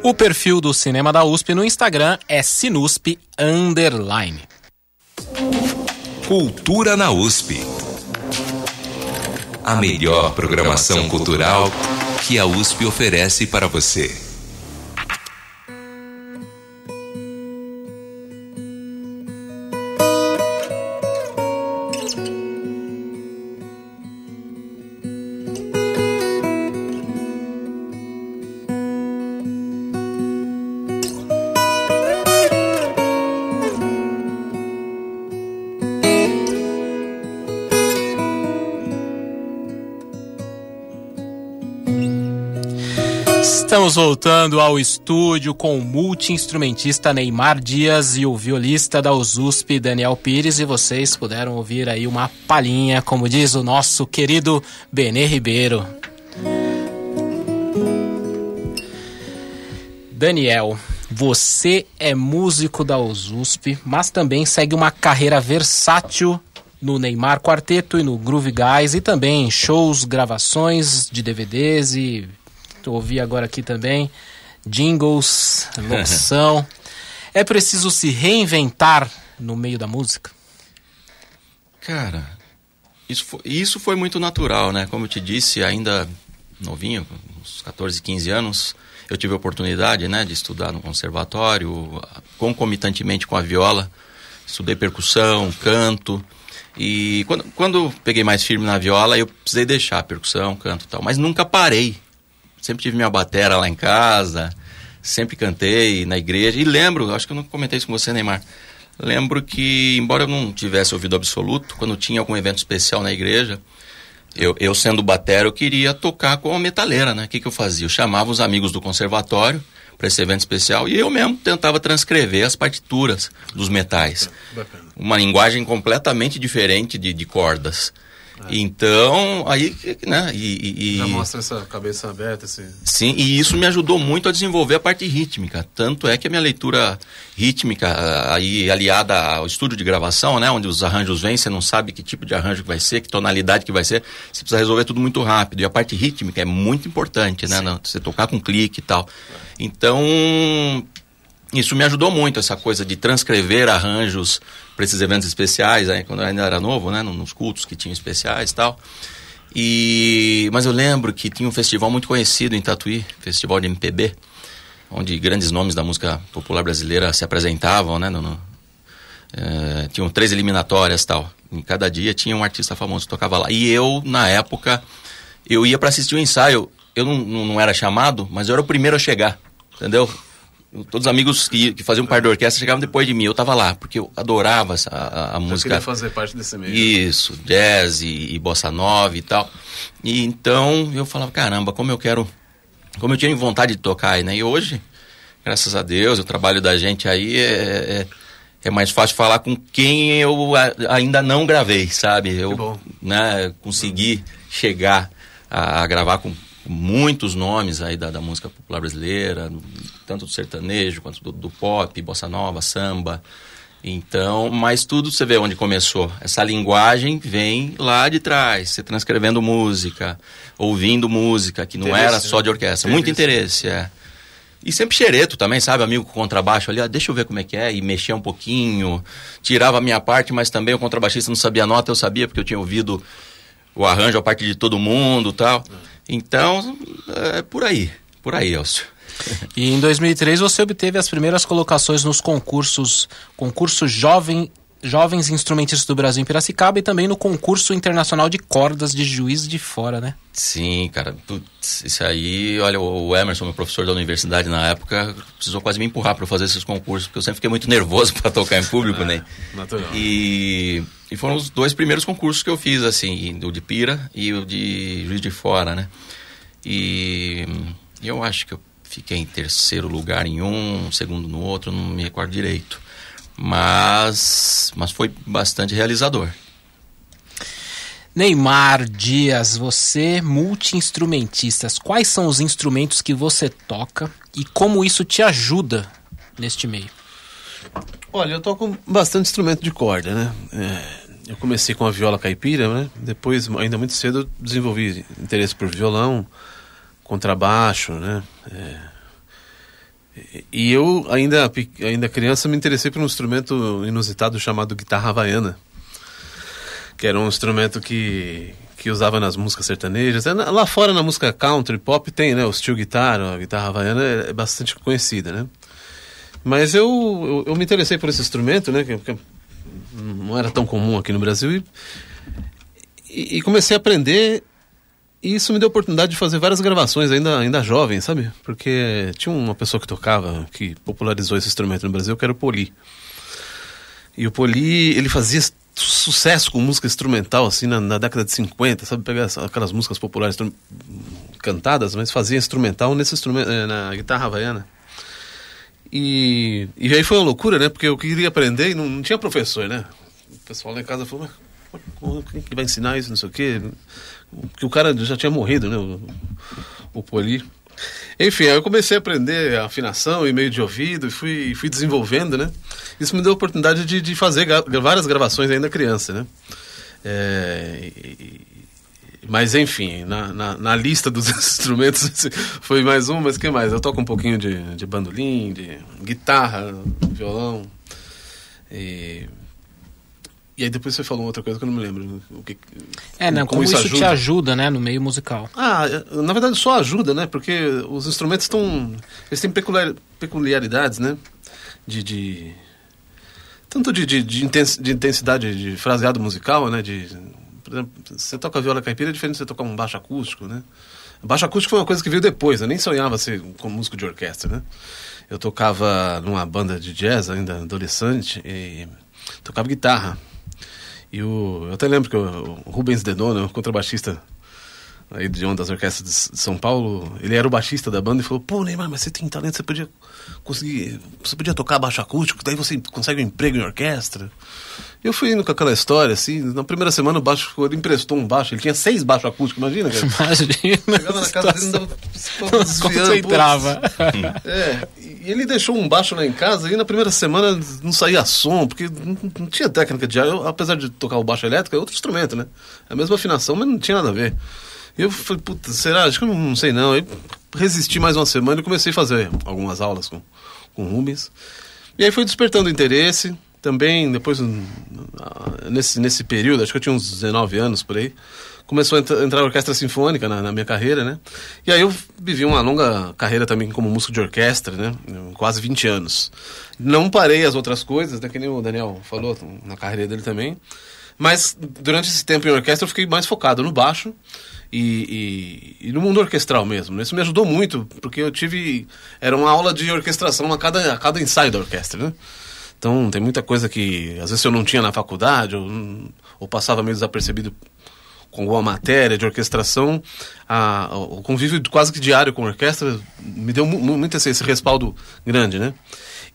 O perfil do Cinema da USP no Instagram é Sinusp Underline. Cultura na USP. A melhor programação cultural que a USP oferece para você. Estamos voltando ao estúdio com o multi-instrumentista Neymar Dias e o violista da USP Daniel Pires e vocês puderam ouvir aí uma palhinha, como diz o nosso querido Benê Ribeiro. Daniel, você é músico da USP, mas também segue uma carreira versátil no Neymar Quarteto e no Groove Guys e também shows, gravações de DVDs e ouvi agora aqui também jingles, locução. é preciso se reinventar no meio da música? Cara, isso foi, isso foi muito natural, né? Como eu te disse, ainda novinho, uns 14, 15 anos, eu tive a oportunidade, né, de estudar no conservatório, concomitantemente com a viola. Estudei percussão, canto. E quando, quando peguei mais firme na viola, eu precisei deixar a percussão, canto e tal. Mas nunca parei sempre tive minha batera lá em casa, sempre cantei na igreja. E lembro, acho que eu não comentei isso com você, Neymar. Lembro que, embora eu não tivesse ouvido absoluto, quando tinha algum evento especial na igreja, Eu, eu sendo batera, eu queria tocar com a metaleira, né? O que, que eu fazia? Eu chamava os amigos do conservatório para esse evento especial e eu mesmo tentava transcrever as partituras dos metais. Bacana. Uma linguagem completamente diferente de, de cordas. Então, aí, né? E, e- Já mostra essa cabeça aberta, esse... Sim, e isso me ajudou muito a desenvolver a parte rítmica. Tanto é que a minha leitura rítmica, ah, aí aliada ao estúdio de gravação, né, onde os arranjos vêm, você não sabe que tipo de arranjo que vai ser, que tonalidade que vai ser, você precisa resolver tudo muito rápido. E a parte rítmica é muito importante, né, não- você tocar com clique e tal. Então, isso me ajudou muito, essa coisa de transcrever arranjos para esses eventos especiais, aí, quando eu ainda era novo, né, nos cultos que tinham especiais e tal. E, mas eu lembro que tinha um festival muito conhecido em Tatuí, Festival de MPB, onde grandes nomes da música popular brasileira se apresentavam, né? No, no- eh, tinham três eliminatórias tal. Em cada dia tinha um artista famoso que tocava lá. E eu, na época, eu ia para assistir o ensaio. Eu não, não, não era chamado, mas eu era o primeiro a chegar, entendeu? Todos os amigos que, que faziam parte da orquestra chegavam depois de mim. Eu tava lá, porque eu adorava essa, a, a Eu música. queria fazer parte desse meio. Isso, jazz e, e bossa nova e tal. E então eu falava, caramba, como eu quero, como eu tinha vontade de tocar aí, né? E hoje, graças a Deus, o trabalho da gente aí é, é, é mais fácil falar com quem eu a- ainda não gravei, sabe? Eu né, consegui chegar a, a gravar com muitos nomes aí da, da música popular brasileira, tanto do sertanejo quanto do, do pop, bossa nova, samba. Então, mas tudo você vê onde começou. Essa linguagem vem lá de trás, você transcrevendo música, ouvindo música, que não Interesse, era só né? de orquestra. Muito Interesse. interesse, é. E sempre xereto também, sabe? Amigo com contrabaixo ali, ah, deixa eu ver como é que é, e mexia um pouquinho, tirava a minha parte, mas também o contrabaixista não sabia a nota, eu sabia, porque eu tinha ouvido o arranjo a parte de todo mundo tal. Então, é por aí, por aí, Elcio. E em 2003 você obteve as primeiras colocações nos concursos, concurso Jovem, Jovens Instrumentistas do Brasil em Piracicaba e também no concurso internacional de cordas de Juiz de Fora, né? Sim, cara, putz, isso aí, olha, o Emerson, meu professor da universidade na época, precisou quase me empurrar para fazer esses concursos, porque eu sempre fiquei muito nervoso para tocar em público, né? Natural. E, e foram os dois primeiros concursos que eu fiz, assim, o de Pira e o de Juiz de Fora, né? E eu acho que eu fiquei em terceiro lugar em um, segundo no outro, não me recordo direito. Mas, mas foi bastante realizador. Neymar Dias, você multi-instrumentista, quais são os instrumentos que você toca e como isso te ajuda neste meio? Olha, eu toco bastante instrumento de corda, né? É, eu comecei com a viola caipira, né? Depois, ainda muito cedo, eu desenvolvi interesse por violão, contrabaixo, né? É, e- eu, ainda, ainda criança, me interessei por um instrumento inusitado chamado guitarra havaiana, que era um instrumento que, que usava nas músicas sertanejas. É, Lá fora, na música country, pop, tem, né? O steel guitar, a guitarra havaiana é, é bastante conhecida, né? Mas eu, eu, eu me interessei por esse instrumento, né? Que, que não era tão comum aqui no Brasil. E, e comecei a aprender. E isso me deu a oportunidade de fazer várias gravações, ainda, ainda jovem, sabe? Porque tinha uma pessoa que tocava, que popularizou esse instrumento no Brasil, que era o Poli. E o Poli, ele fazia sucesso com música instrumental, assim, na, na década de 50, sabe? Pegar aquelas músicas populares cantadas, mas fazia instrumental nesse instrumento, eh, na guitarra havaiana. E, e aí foi uma loucura, né? Porque eu queria aprender e não, não tinha professor, né? O pessoal lá em casa falou, mas quem que vai ensinar isso, não sei o quê? Porque o cara já tinha morrido, né? O, o Poli. Enfim, aí eu comecei a aprender a afinação e meio de ouvido e fui, fui desenvolvendo, né? Isso me deu a oportunidade de, de fazer gra- várias gravações ainda criança, né? É, e- mas enfim, na, na, na lista dos instrumentos foi mais um, mas que mais? Eu toco um pouquinho de, de bandolim, de guitarra, violão. E, e aí depois você falou outra coisa que eu não me lembro. O que, É, né? Como, isso, te ajuda, né, no meio musical? Ah, na verdade só ajuda, né? Porque os instrumentos estão. Eles têm peculiar, peculiaridades, né? De. de tanto de, de, de intensidade de fraseado musical, né? De, por exemplo, você toca viola caipira é diferente de você tocar um baixo acústico, né? Baixo acústico foi uma coisa que veio depois, eu nem sonhava ser como músico de orquestra, né? Eu tocava numa banda de jazz ainda adolescente e tocava guitarra. E o, eu até lembro que o, Rubens Denona, o contrabaixista aí de uma das orquestras de São Paulo, ele era o baixista da banda e falou: Pô, Neymar, mas você tem talento, você podia conseguir. Você podia tocar baixo acústico, daí você consegue um emprego em orquestra. Eu fui indo com aquela história, assim, na primeira semana o baixo, ele emprestou um baixo, ele tinha seis baixos acústicos, imagina, cara. Imagina. Chegava na casa dele, dava, Não concentrava. É, e ele deixou um baixo lá em casa e na primeira semana não saía som, porque não, não tinha técnica de ar. Eu, apesar de tocar o baixo elétrico, é outro instrumento, né? É a mesma afinação, mas não tinha nada a ver. Eu falei, puta, será? Acho que eu não, sei não. Aí resisti mais uma semana e comecei a fazer algumas aulas com, com Rubens. E aí foi despertando interesse. Também, depois, nesse, nesse período, acho que eu tinha uns 19 anos por aí, começou a entra- entrar a orquestra sinfônica na, na minha carreira, né? E aí eu vivi uma longa carreira também como músico de orquestra, né? Quase 20 anos. Não parei as outras coisas, né? Que nem o Daniel falou na carreira dele também. Mas durante esse tempo em orquestra eu fiquei mais focado no baixo e, e- e no mundo orquestral mesmo. né? Isso me ajudou muito, porque eu tive. Era uma aula de orquestração a cada, a cada ensaio da orquestra, né? Então tem muita coisa que às vezes eu não tinha na faculdade, ou, ou passava meio desapercebido com alguma matéria de orquestração, a, o convívio quase que diário com a orquestra me deu mu- mu- muito esse, esse respaldo grande, né?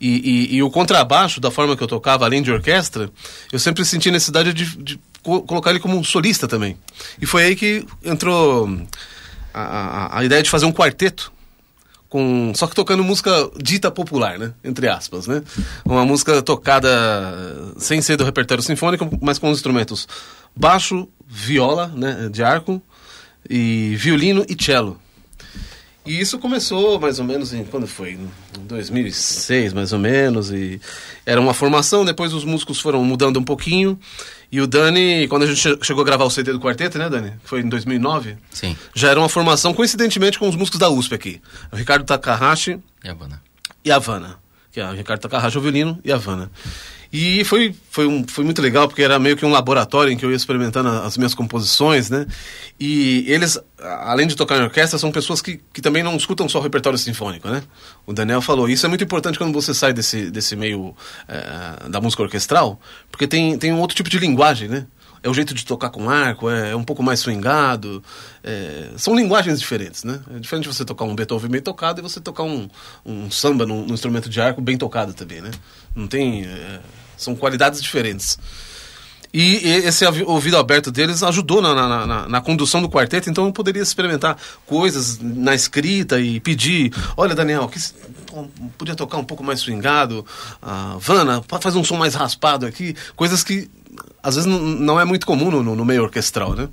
E, e- e o contrabaixo, da forma que eu tocava, além de orquestra, eu sempre senti necessidade de, de co- colocar ele como um solista também. E foi aí que entrou a, a- a ideia de fazer um quarteto com só que tocando música dita popular, né? Entre aspas, né? Uma música tocada sem ser do repertório sinfônico, mas com os instrumentos baixo, viola, né, de arco e violino e cello. E isso começou mais ou menos em quando foi? Em 2006, mais ou menos, e era uma formação, depois os músicos foram mudando um pouquinho. E o Dani, quando a gente che- chegou a gravar o CD do quarteto, né, Dani? Foi em 2009. Sim. Já era uma formação, coincidentemente, com os músicos da USP aqui. O Ricardo Takahashi E a banda? e a Havana. Que é o Ricardo Takahashi, o violino, e a Havana. E foi, foi, um, foi muito legal, porque era meio que um laboratório em que eu ia experimentando as minhas composições, né? E eles, além de tocar em orquestra, são pessoas que, que também não escutam só o repertório sinfônico, né? O Daniel falou, isso é muito importante quando você sai desse, desse meio eh, da música orquestral, porque tem, tem um outro tipo de linguagem, né? É o jeito de tocar com arco, é, é um pouco mais swingado. é, são linguagens diferentes, né? É diferente você tocar um Beethoven bem tocado e você tocar um, um samba num, num instrumento de arco bem tocado também, né? Não tem... é, são qualidades diferentes. E esse ouvi- ouvido aberto deles ajudou na, na, na- na condução do quarteto, então eu poderia experimentar coisas na escrita e pedir: olha, Daniel, que, podia tocar um pouco mais swingado, ah, Vana, pode fazer um som mais raspado aqui, coisas que às vezes não, é muito comum no, no meio orquestral, né?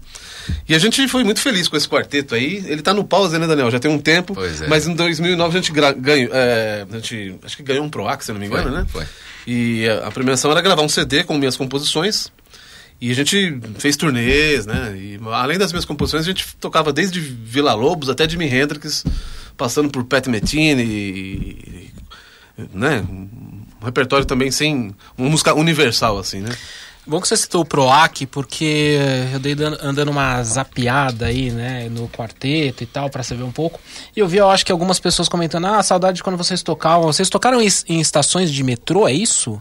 E a gente foi muito feliz com esse quarteto aí. Ele tá no pause, né, Daniel? Já tem um tempo. Pois é. Mas em 2009 a gente ganhou. é, a gente, acho que ganhou um PROAC, se não me engano, Foi, né? foi. E a, premiação era gravar um CD com minhas composições. E a gente fez turnês, né? E além das minhas composições, a gente tocava desde Vila Lobos até Jimi Hendrix, passando por Pat e, né? Um repertório também sem uma música universal assim, né? Bom que você citou o PROAC, porque eu dei dan- andando uma zapiada aí, né, no quarteto e tal, pra saber um pouco. E eu vi, eu acho que algumas pessoas comentando, ah, saudade de quando vocês tocavam. Vocês tocaram em, estações de metrô, é isso?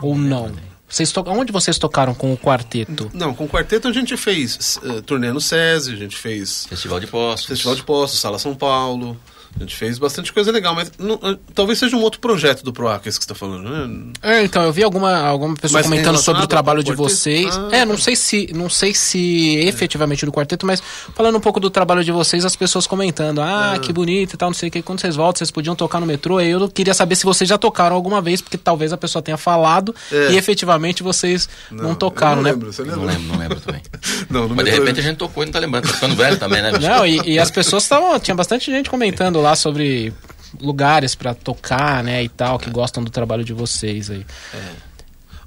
Ou não? Vocês to... Onde vocês tocaram com o quarteto? Não, com o quarteto a gente fez eh, turnê no SESI, a gente fez Festival de Postos. Festival de Postos, Sala São Paulo. A gente fez bastante coisa legal, mas não- eh, talvez seja um outro projeto do PROAC esse que você está falando, né? É, então, eu vi alguma, alguma pessoa Mas comentando sobre o trabalho de vocês. Ah, é, não sei se não sei se efetivamente do quarteto, mas falando um pouco do trabalho de vocês, as pessoas comentando, ah, que bonito e tal, não sei o que, quando vocês voltam, vocês podiam tocar no metrô. Aí eu queria saber se vocês já tocaram alguma vez, porque talvez a pessoa tenha falado É. e efetivamente vocês não, eu tocaram, não né? lembro, você lembra? Não lembro, não lembro também. Não, Mas de repente a gente tocou e não tá lembrando. Tá ficando velho também, né? bicho? Não, e, e as pessoas estavam. Tinha bastante gente comentando lá sobre lugares pra tocar, né, e tal, que gostam do trabalho de vocês aí.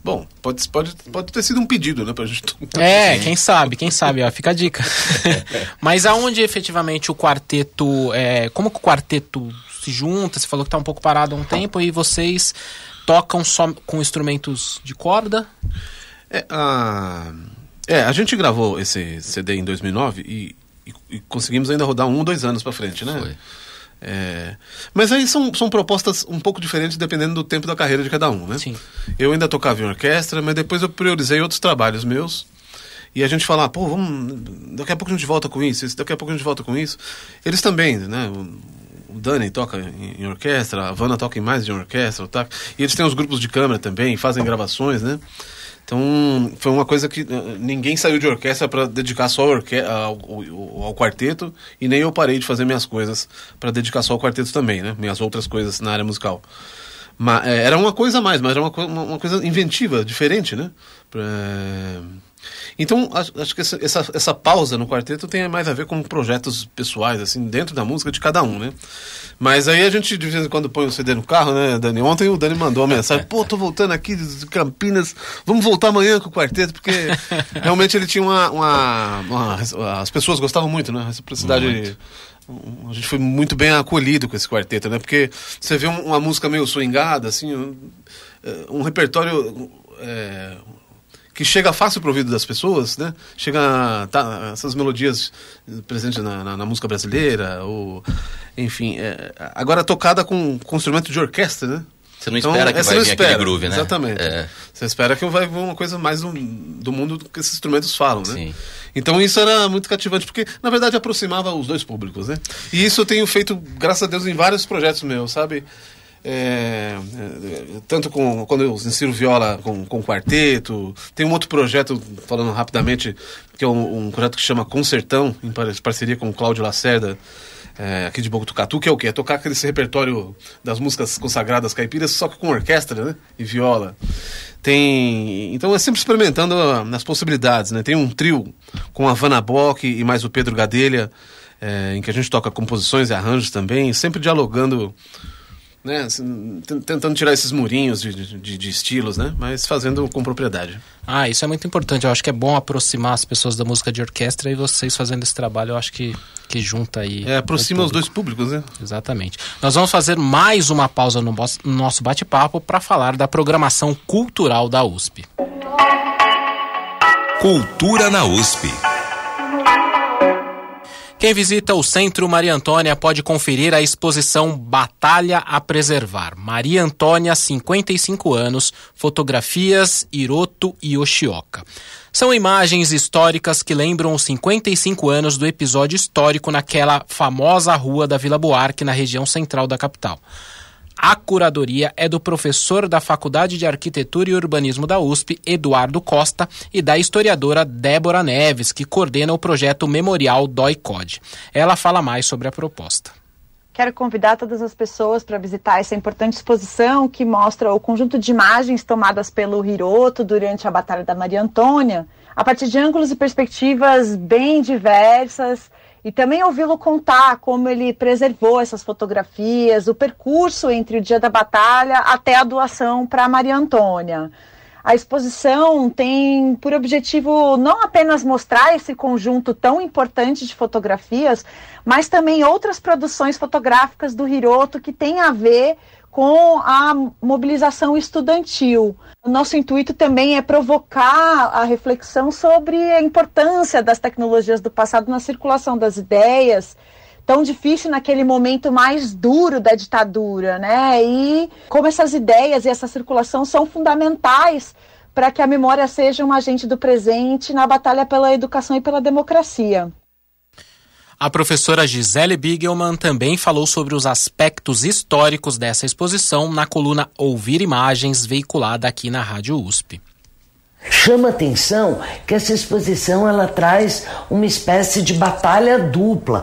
Bom, pode, pode, pode ter sido um pedido, né, pra gente. É, quem sabe, quem sabe, ó, fica a dica. Mas aonde efetivamente o quarteto. É, como que o quarteto se junta? Você falou que tá um pouco parado há um tempo e vocês tocam só com instrumentos de corda? É, a, é, a gente gravou esse CD em 2009 e, e- e conseguimos ainda rodar um, dois anos pra frente, né? Foi. É, mas aí são, são propostas um pouco diferentes dependendo do tempo da carreira de cada um, né? Sim. Eu ainda tocava em orquestra, mas depois eu priorizei outros trabalhos meus. E a gente fala, pô, vamos, daqui a pouco a gente volta com isso, daqui a pouco a gente volta com isso. Eles também, né? O Dani toca em, orquestra, a Vanna toca em mais de orquestra, tá? e eles têm os grupos de câmera também, fazem gravações, né? Então, foi uma coisa que uh, ninguém saiu de orquestra para dedicar só ao, ao, ao, quarteto, e nem eu parei de fazer minhas coisas para dedicar só ao quarteto também, né? Minhas outras coisas na área musical. Mas, é, era uma coisa a mais, mas era uma, uma, uma coisa inventiva, diferente, né? Pra, então, acho, acho que essa, essa, essa, pausa no quarteto tem mais a ver com projetos pessoais, assim, dentro da música de cada um, né? Mas aí a gente, de vez em quando, põe o CD no carro, né, Dani? Ontem o Dani mandou uma mensagem, pô, tô voltando aqui de Campinas, vamos voltar amanhã com o quarteto, porque realmente ele tinha uma, uma, uma As pessoas gostavam muito, né? A reciprocidade... Muito a gente foi muito bem acolhido com esse quarteto, né? Porque você vê uma música meio swingada, assim, um, um repertório é, que chega fácil para o ouvido das pessoas, né? Chega tá, essas melodias presentes na, na, na, música brasileira, ou enfim, é, agora tocada com, com instrumento de orquestra, né? Você não então, espera que vai vir espera, aquele groove, né? Exatamente. É. Você espera que vai vir uma coisa mais do, do mundo que esses instrumentos falam, né? Sim. Então isso era muito cativante, porque na verdade aproximava os dois públicos, né? E isso eu tenho feito, graças a Deus, em vários projetos meus, sabe? É, é, tanto com, quando eu ensino viola com, com quarteto. Tem um outro projeto, falando rapidamente, que é um, um projeto que chama Concertão, em parceria com o Cláudio Lacerda, é, aqui de Botucatu, que é o quê? É tocar aquele repertório das músicas consagradas caipiras, só que com orquestra, né? E viola. Tem. Então é sempre experimentando nas possibilidades, né? Tem um trio com a Vanna Bock e mais o Pedro Gadelha, é, em que a gente toca composições e arranjos também, sempre dialogando né, tentando tirar esses murinhos de, de, de, estilos, né, mas fazendo com propriedade. Ah, isso é muito importante. Eu acho que é bom aproximar as pessoas da música de orquestra e vocês fazendo esse trabalho, eu acho que, que junta aí. É, aproxima os dois públicos, né? Exatamente. Nós vamos fazer mais uma pausa no, no nosso bate-papo para falar da programação cultural da USP. Cultura na USP. Quem visita o Centro Maria Antônia pode conferir a exposição Batalha a Preservar. Maria Antônia, 55 anos, fotografias Hiroto e Yoshioka. São imagens históricas que lembram os 55 anos do episódio histórico naquela famosa rua da Vila Buarque, na região central da capital. A curadoria é do professor da Faculdade de Arquitetura e Urbanismo da USP, Eduardo Costa, e da historiadora Débora Neves, que coordena o projeto Memorial DOI-CODE. Ela fala mais sobre a proposta. Quero convidar todas as pessoas para visitar essa importante exposição que mostra o conjunto de imagens tomadas pelo Hiroto durante a Batalha da Maria Antônia, a partir de ângulos e perspectivas bem diversas e também ouvi-lo contar como ele preservou essas fotografias, o percurso entre o dia da batalha até a doação para Maria Antônia. A exposição tem por objetivo não apenas mostrar esse conjunto tão importante de fotografias, mas também outras produções fotográficas do Hiroto que têm a ver com a mobilização estudantil. O nosso intuito também é provocar a reflexão sobre a importância das tecnologias do passado na circulação das ideias, tão difícil naquele momento mais duro da ditadura, né? E como essas ideias e essa circulação são fundamentais para que a memória seja um agente do presente na batalha pela educação e pela democracia. A professora Gisele Bigelman também falou sobre os aspectos históricos dessa exposição na coluna Ouvir Imagens, veiculada aqui na Rádio USP. Chama atenção que essa exposição ela traz uma espécie de batalha dupla,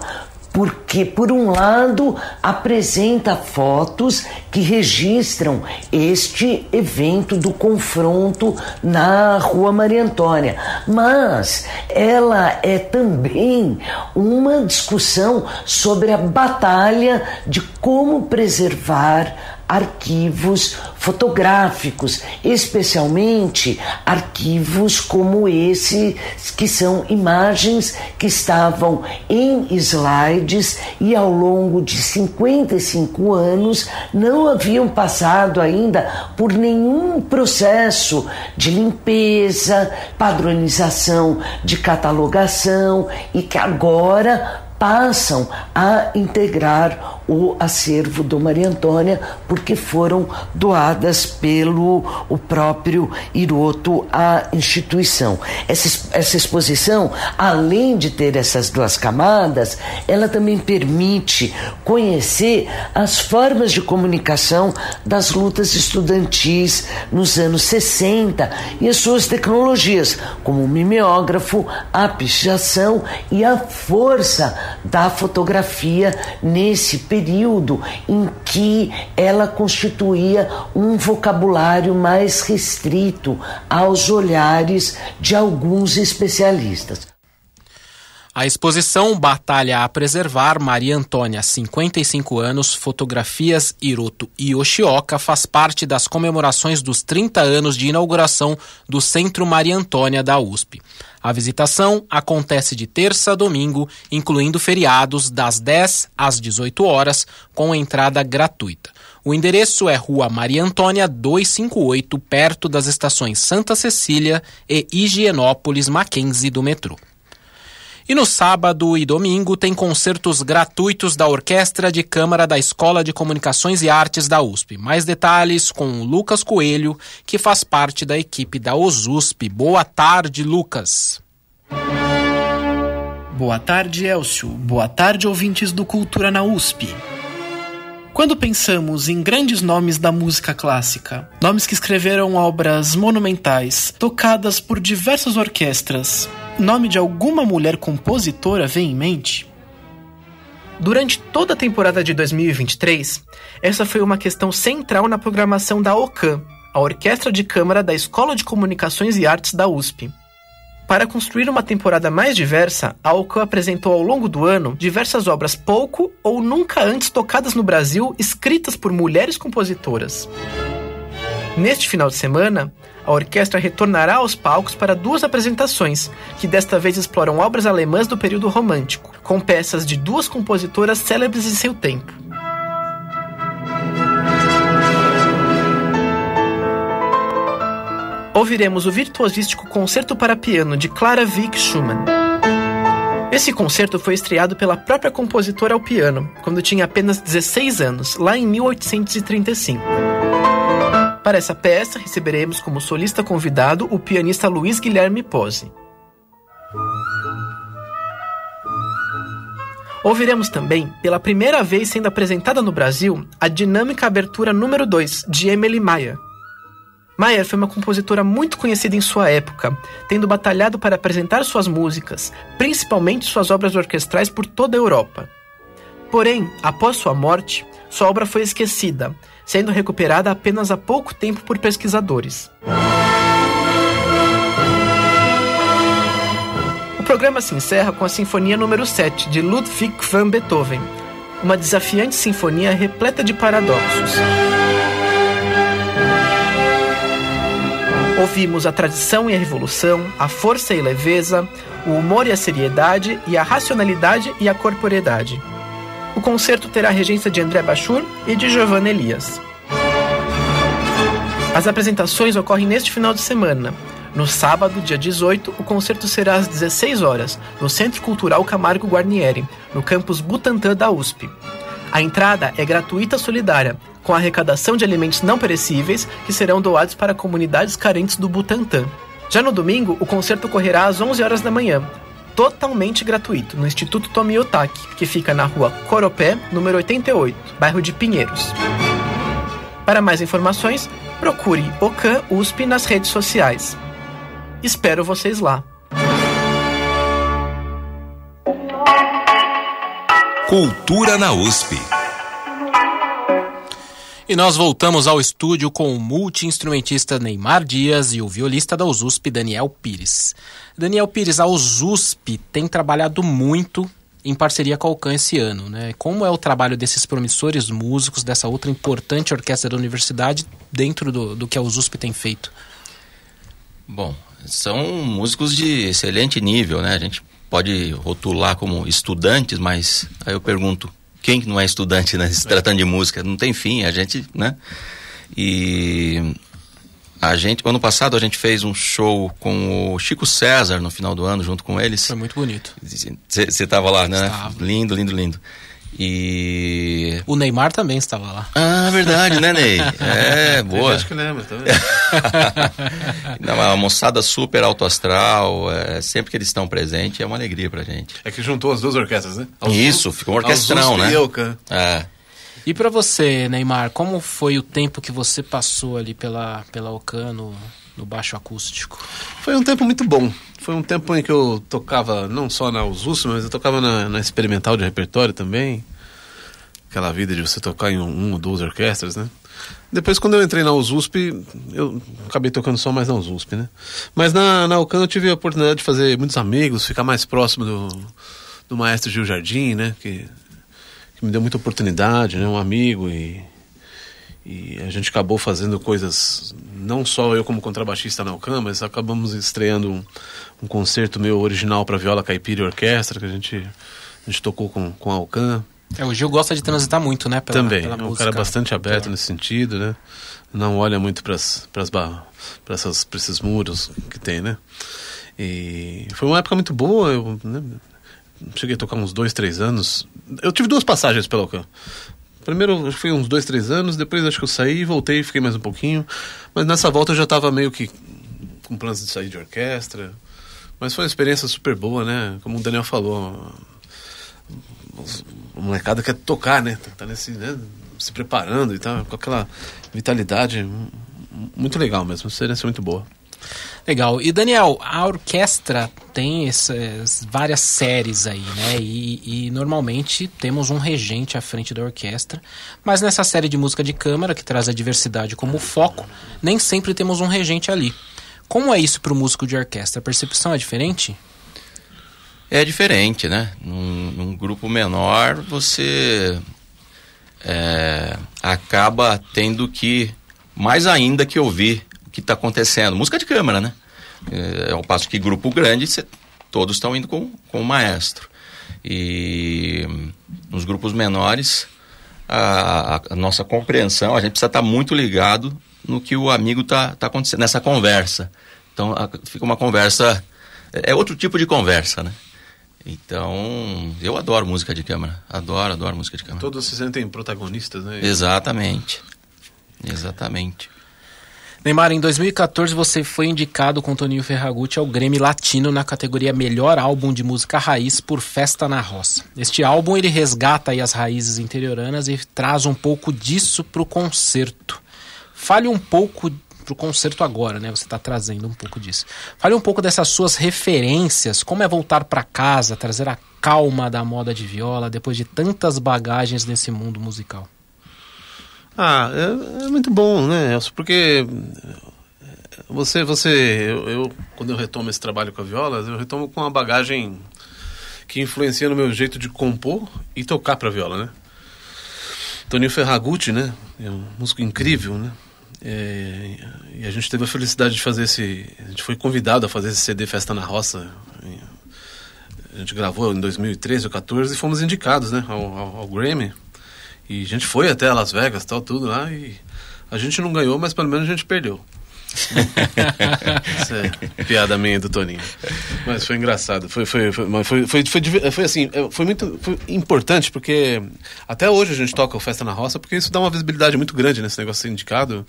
porque, por um lado, apresenta fotos que registram este evento do confronto na Rua Maria Antônia, mas ela é também uma discussão sobre a batalha de como preservar arquivos fotográficos, especialmente arquivos como esse, que são imagens que estavam em slides e ao longo de 55 anos não haviam passado ainda por nenhum processo de limpeza, padronização, de catalogação e que agora passam a integrar o acervo do Maria Antônia, porque foram doadas pelo o próprio Hiroto à instituição. Essa, essa exposição, além de ter essas duas camadas, ela também permite conhecer as formas de comunicação das lutas estudantis nos anos 60 e as suas tecnologias, como o mimeógrafo, a pichação e a força da fotografia nesse período em que ela constituía um vocabulário mais restrito aos olhares de alguns especialistas. A exposição Batalha a Preservar Maria Antônia, 55 anos, fotografias Hiroto e Yoshioka faz parte das comemorações dos 30 anos de inauguração do Centro Maria Antônia da USP. A visitação acontece de terça a domingo, incluindo feriados, das 10 às 18 horas, com entrada gratuita. O endereço é Rua Maria Antônia 258, perto das estações Santa Cecília e Higienópolis Mackenzie do metrô. E no sábado e domingo tem concertos gratuitos da Orquestra de Câmara da Escola de Comunicações e Artes da USP. Mais detalhes com Lucas Coelho, que faz parte da equipe da OSUSP. Boa tarde, Lucas. Boa tarde, Elcio. Boa tarde, ouvintes do Cultura na USP. Quando pensamos em grandes nomes da música clássica, nomes que escreveram obras monumentais, tocadas por diversas orquestras, nome de alguma mulher compositora vem em mente? Durante toda a temporada de 2023, essa foi uma questão central na programação da OCAM, a Orquestra de Câmara da Escola de Comunicações e Artes da USP. Para construir uma temporada mais diversa, a OCAM apresentou ao longo do ano diversas obras pouco ou nunca antes tocadas no Brasil, escritas por mulheres compositoras. Neste final de semana, a orquestra retornará aos palcos para duas apresentações, que desta vez exploram obras alemãs do período romântico, com peças de duas compositoras célebres em seu tempo. Ouviremos o virtuosístico Concerto para Piano de Clara Wieck Schumann. Esse concerto foi estreado pela própria compositora ao piano, quando tinha apenas 16 anos, lá em 1835. Para essa peça, receberemos como solista convidado o pianista Luiz Guilherme Pose. Ouviremos também, pela primeira vez sendo apresentada no Brasil, a dinâmica abertura número 2 de Emily Mayer. Mayer foi uma compositora muito conhecida em sua época, tendo batalhado para apresentar suas músicas, principalmente suas obras orquestrais por toda a Europa. Porém, após sua morte, sua obra foi esquecida, sendo recuperada apenas há pouco tempo por pesquisadores. O programa se encerra com a Sinfonia número 7 de Ludwig van Beethoven, uma desafiante sinfonia repleta de paradoxos. Ouvimos a tradição e a revolução, a força e leveza, o humor e a seriedade e a racionalidade e a corporeidade. O concerto terá a regência de André Bachur e de Giovanna Elias. As apresentações ocorrem neste final de semana. No sábado, dia 18, o concerto será às 16 horas, no Centro Cultural Camargo Guarnieri, no campus Butantã da USP. A entrada é gratuita solidária, com arrecadação de alimentos não perecíveis que serão doados para comunidades carentes do Butantã. Já no domingo, o concerto ocorrerá às 11 horas da manhã, totalmente gratuito no Instituto Tomiotaki, que fica na rua Coropé, número 88, bairro de Pinheiros. Para mais informações, procure OCAN USP nas redes sociais. Espero vocês lá. Cultura na USP. E nós voltamos ao estúdio com o multi-instrumentista Neymar Dias e o violista da USP, Daniel Pires. Daniel Pires, a USP tem trabalhado muito em parceria com a Alcan esse ano, né? Como é o trabalho desses promissores músicos, dessa outra importante orquestra da universidade, dentro do, do que a USP tem feito? Bom, são músicos de excelente nível, né? A gente pode rotular como estudantes, mas aí eu pergunto, quem não é estudante, né? Se tratando de música, não tem fim, a gente, né? E a gente, ano passado a gente fez um show com o Chico César no final do ano, junto com eles. Foi muito bonito. Você estava lá, né? Estava. Lindo, lindo, lindo. E. O Neymar também estava lá. Ah, verdade, né, Ney? É, boa. Acho que lembra, tá vendo? Uma moçada super alto astral, é, sempre que eles estão presentes é uma alegria pra gente. É que juntou as duas orquestras, né? Isso, ficou um orquestrão, né? e Euca. É. E pra você, Neymar, como foi o tempo que você passou ali pela, pela Ocan no, baixo acústico? Foi um tempo muito bom. Foi um tempo em que eu tocava não só na Usus, mas eu tocava na, na experimental de repertório também. Aquela vida de você tocar em um, um ou duas orquestras, né? Depois, quando eu entrei na USUSP, eu acabei tocando só mais na USUSP, né? Mas na, na UCAN eu tive a oportunidade de fazer muitos amigos, ficar mais próximo do, do maestro Gil Jardim, né? Que, que me deu muita oportunidade, né? Um amigo e, e a gente acabou fazendo coisas, não só eu como contrabaixista na UCAN, mas acabamos estreando um, um concerto meu original para viola caipira e orquestra, que a gente, a gente tocou com, com a UCAN. É, o Gil gosta de transitar muito, né? Pela, Também, pela é um música. cara bastante aberto nesse sentido, né? Não olha muito para esses muros que tem, né? E foi uma época muito boa, eu né, cheguei a tocar uns dois, três anos. Eu tive duas passagens pela Ocan. Primeiro foi uns dois, três anos, depois acho que eu saí, voltei, fiquei mais um pouquinho. Mas nessa volta eu já estava meio que com planos de sair de orquestra. Mas foi uma experiência super boa, né? Como o Daniel falou, o molecada quer tocar, né? Tá nesse, né? se preparando e tal, com aquela vitalidade muito legal mesmo, experiência muito boa. Legal. E Daniel, a orquestra tem essas várias séries aí, né? E, e normalmente temos um regente à frente da orquestra, mas nessa série de música de câmara, que traz a diversidade como foco, nem sempre temos um regente ali. Como é isso para o músico de orquestra? A percepção é diferente? É diferente, né? Num, num grupo menor, você é, acaba tendo que, mais ainda que ouvir que está acontecendo. Música de câmara, né? É, ao passo que grupo grande, cê- todos estão indo com, com o maestro. E nos grupos menores, a, a- nossa compreensão, a gente precisa estar muito ligado no que o amigo está tá acontecendo, nessa conversa. Então, a- fica uma conversa... É outro tipo de conversa, né? Então, eu adoro música de câmara. Adoro, adoro música de câmara. Todos se sentem protagonistas, né? Exatamente. Exatamente. Neymar, em 2014 você foi indicado com Toninho Ferragutti ao Grêmio Latino na categoria Melhor Álbum de Música Raiz por Festa na Roça. Este álbum ele resgata as raízes interioranas e traz um pouco disso para o concerto. Fale um pouco para o concerto agora, né? Você está trazendo um pouco disso. Fale um pouco dessas suas referências, como é voltar para casa, trazer a calma da moda de viola depois de tantas bagagens nesse mundo musical. Ah, é, é muito bom, né, Elcio? Porque você, você, eu, eu, quando eu retomo esse trabalho com a viola, eu retomo com uma bagagem que influencia no meu jeito de compor e tocar para viola, né? Toninho Ferragutti, né? É um músico incrível, né? É, e a gente teve a felicidade de fazer esse. A gente foi convidado a fazer esse CD Festa na Roça. A gente gravou em 2013 ou 2014 e fomos indicados, né? Ao, ao, ao Grammy. E a gente foi até Las Vegas, tal, tudo lá. E a gente não ganhou, mas pelo menos a gente perdeu. É piada minha do Toninho. Mas foi engraçado. Foi, foi, foi, foi, foi, foi, foi assim, foi muito foi importante, porque até hoje a gente toca o Festa na Roça, porque isso dá uma visibilidade muito grande nesse negócio indicado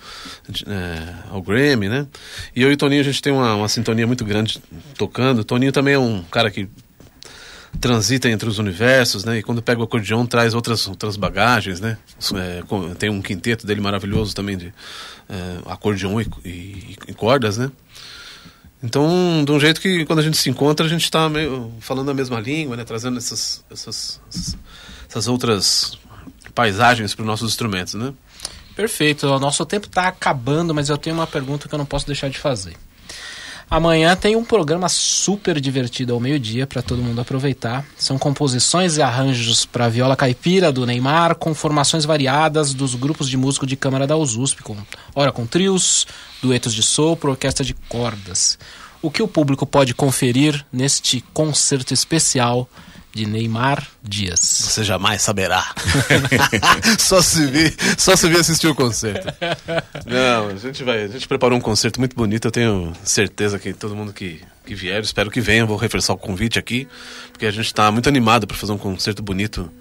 é, ao Grammy, né? E eu e o Toninho, a gente tem uma, uma sintonia muito grande tocando. O Toninho também é um cara que transita entre os universos, né? E quando pega o acordeão traz outras outras bagagens, né? É, tem um quinteto dele maravilhoso também de é, acordeão e, e- e cordas, né? Então, de um jeito que quando a gente se encontra a gente está falando a mesma língua, né? Trazendo essas essas, essas outras paisagens para os nossos instrumentos, né? Perfeito. O nosso tempo está acabando, mas eu tenho uma pergunta que eu não posso deixar de fazer. Amanhã tem um programa super divertido ao meio-dia para todo mundo aproveitar. São composições e arranjos para viola caipira do Neymar, com formações variadas dos grupos de músico de câmara da USP, com ora com trios, duetos de sopro, orquestra de cordas. O que o público pode conferir neste concerto especial de Neymar Dias. Você jamais saberá. só se vir, só se vir assistir o concerto. Não, a gente vai, a gente preparou um concerto muito bonito, eu tenho certeza que todo mundo que, que vier, espero que venha, vou reforçar o convite aqui, porque a gente está muito animado para fazer um concerto bonito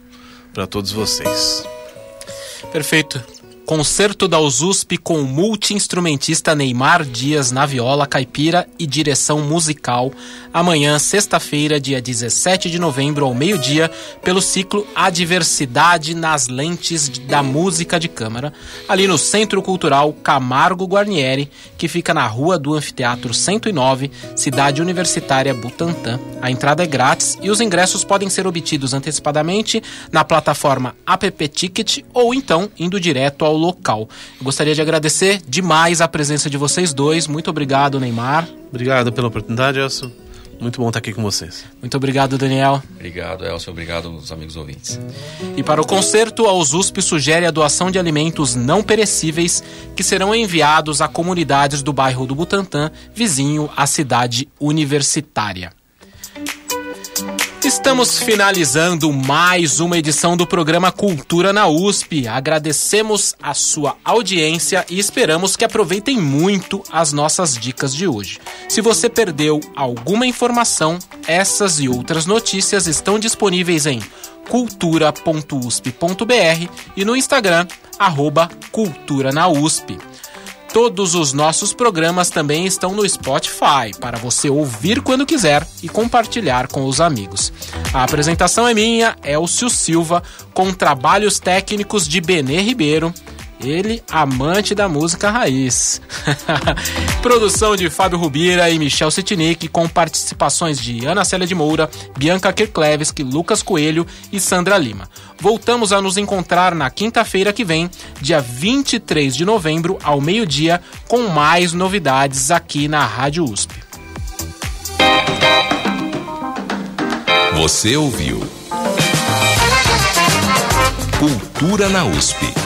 para todos vocês. Perfeito. Concerto da USP com o multi-instrumentista Neymar Dias na viola caipira e direção musical, amanhã, sexta-feira, dia 17 de novembro, ao meio-dia, pelo ciclo A Diversidade nas Lentes da Música de Câmara, ali no Centro Cultural Camargo Guarnieri, que fica na Rua do Anfiteatro 109, Cidade Universitária Butantã. A entrada é grátis e os ingressos podem ser obtidos antecipadamente na plataforma App Ticket ou então indo direto ao local. Eu gostaria de agradecer demais a presença de vocês dois. Muito obrigado, Neymar. Obrigado pela oportunidade, Elcio. Muito bom estar aqui com vocês. Muito obrigado, Daniel. Obrigado, Elcio. Obrigado aos amigos ouvintes. E para o concerto, a USP sugere a doação de alimentos não perecíveis que serão enviados a comunidades do bairro do Butantã, vizinho à cidade universitária. Estamos finalizando mais uma edição do programa Cultura na USP. Agradecemos a sua audiência e esperamos que aproveitem muito as nossas dicas de hoje. Se você perdeu alguma informação, essas e outras notícias estão disponíveis em cultura.usp.br e no Instagram, arroba Cultura na USP. Todos os nossos programas também estão no Spotify para você ouvir quando quiser e compartilhar com os amigos. A apresentação é minha, Elcio Silva, com trabalhos técnicos de Benê Ribeiro. Ele, amante da música raiz. Produção de Fábio Rubira e Michel Sitnik, com participações de Ana Célia de Moura, Bianca Kirklevski, Lucas Coelho e Sandra Lima. Voltamos a nos encontrar na quinta-feira que vem, dia 23 de novembro, ao meio-dia, com mais novidades aqui na Rádio USP. Você ouviu Cultura na USP.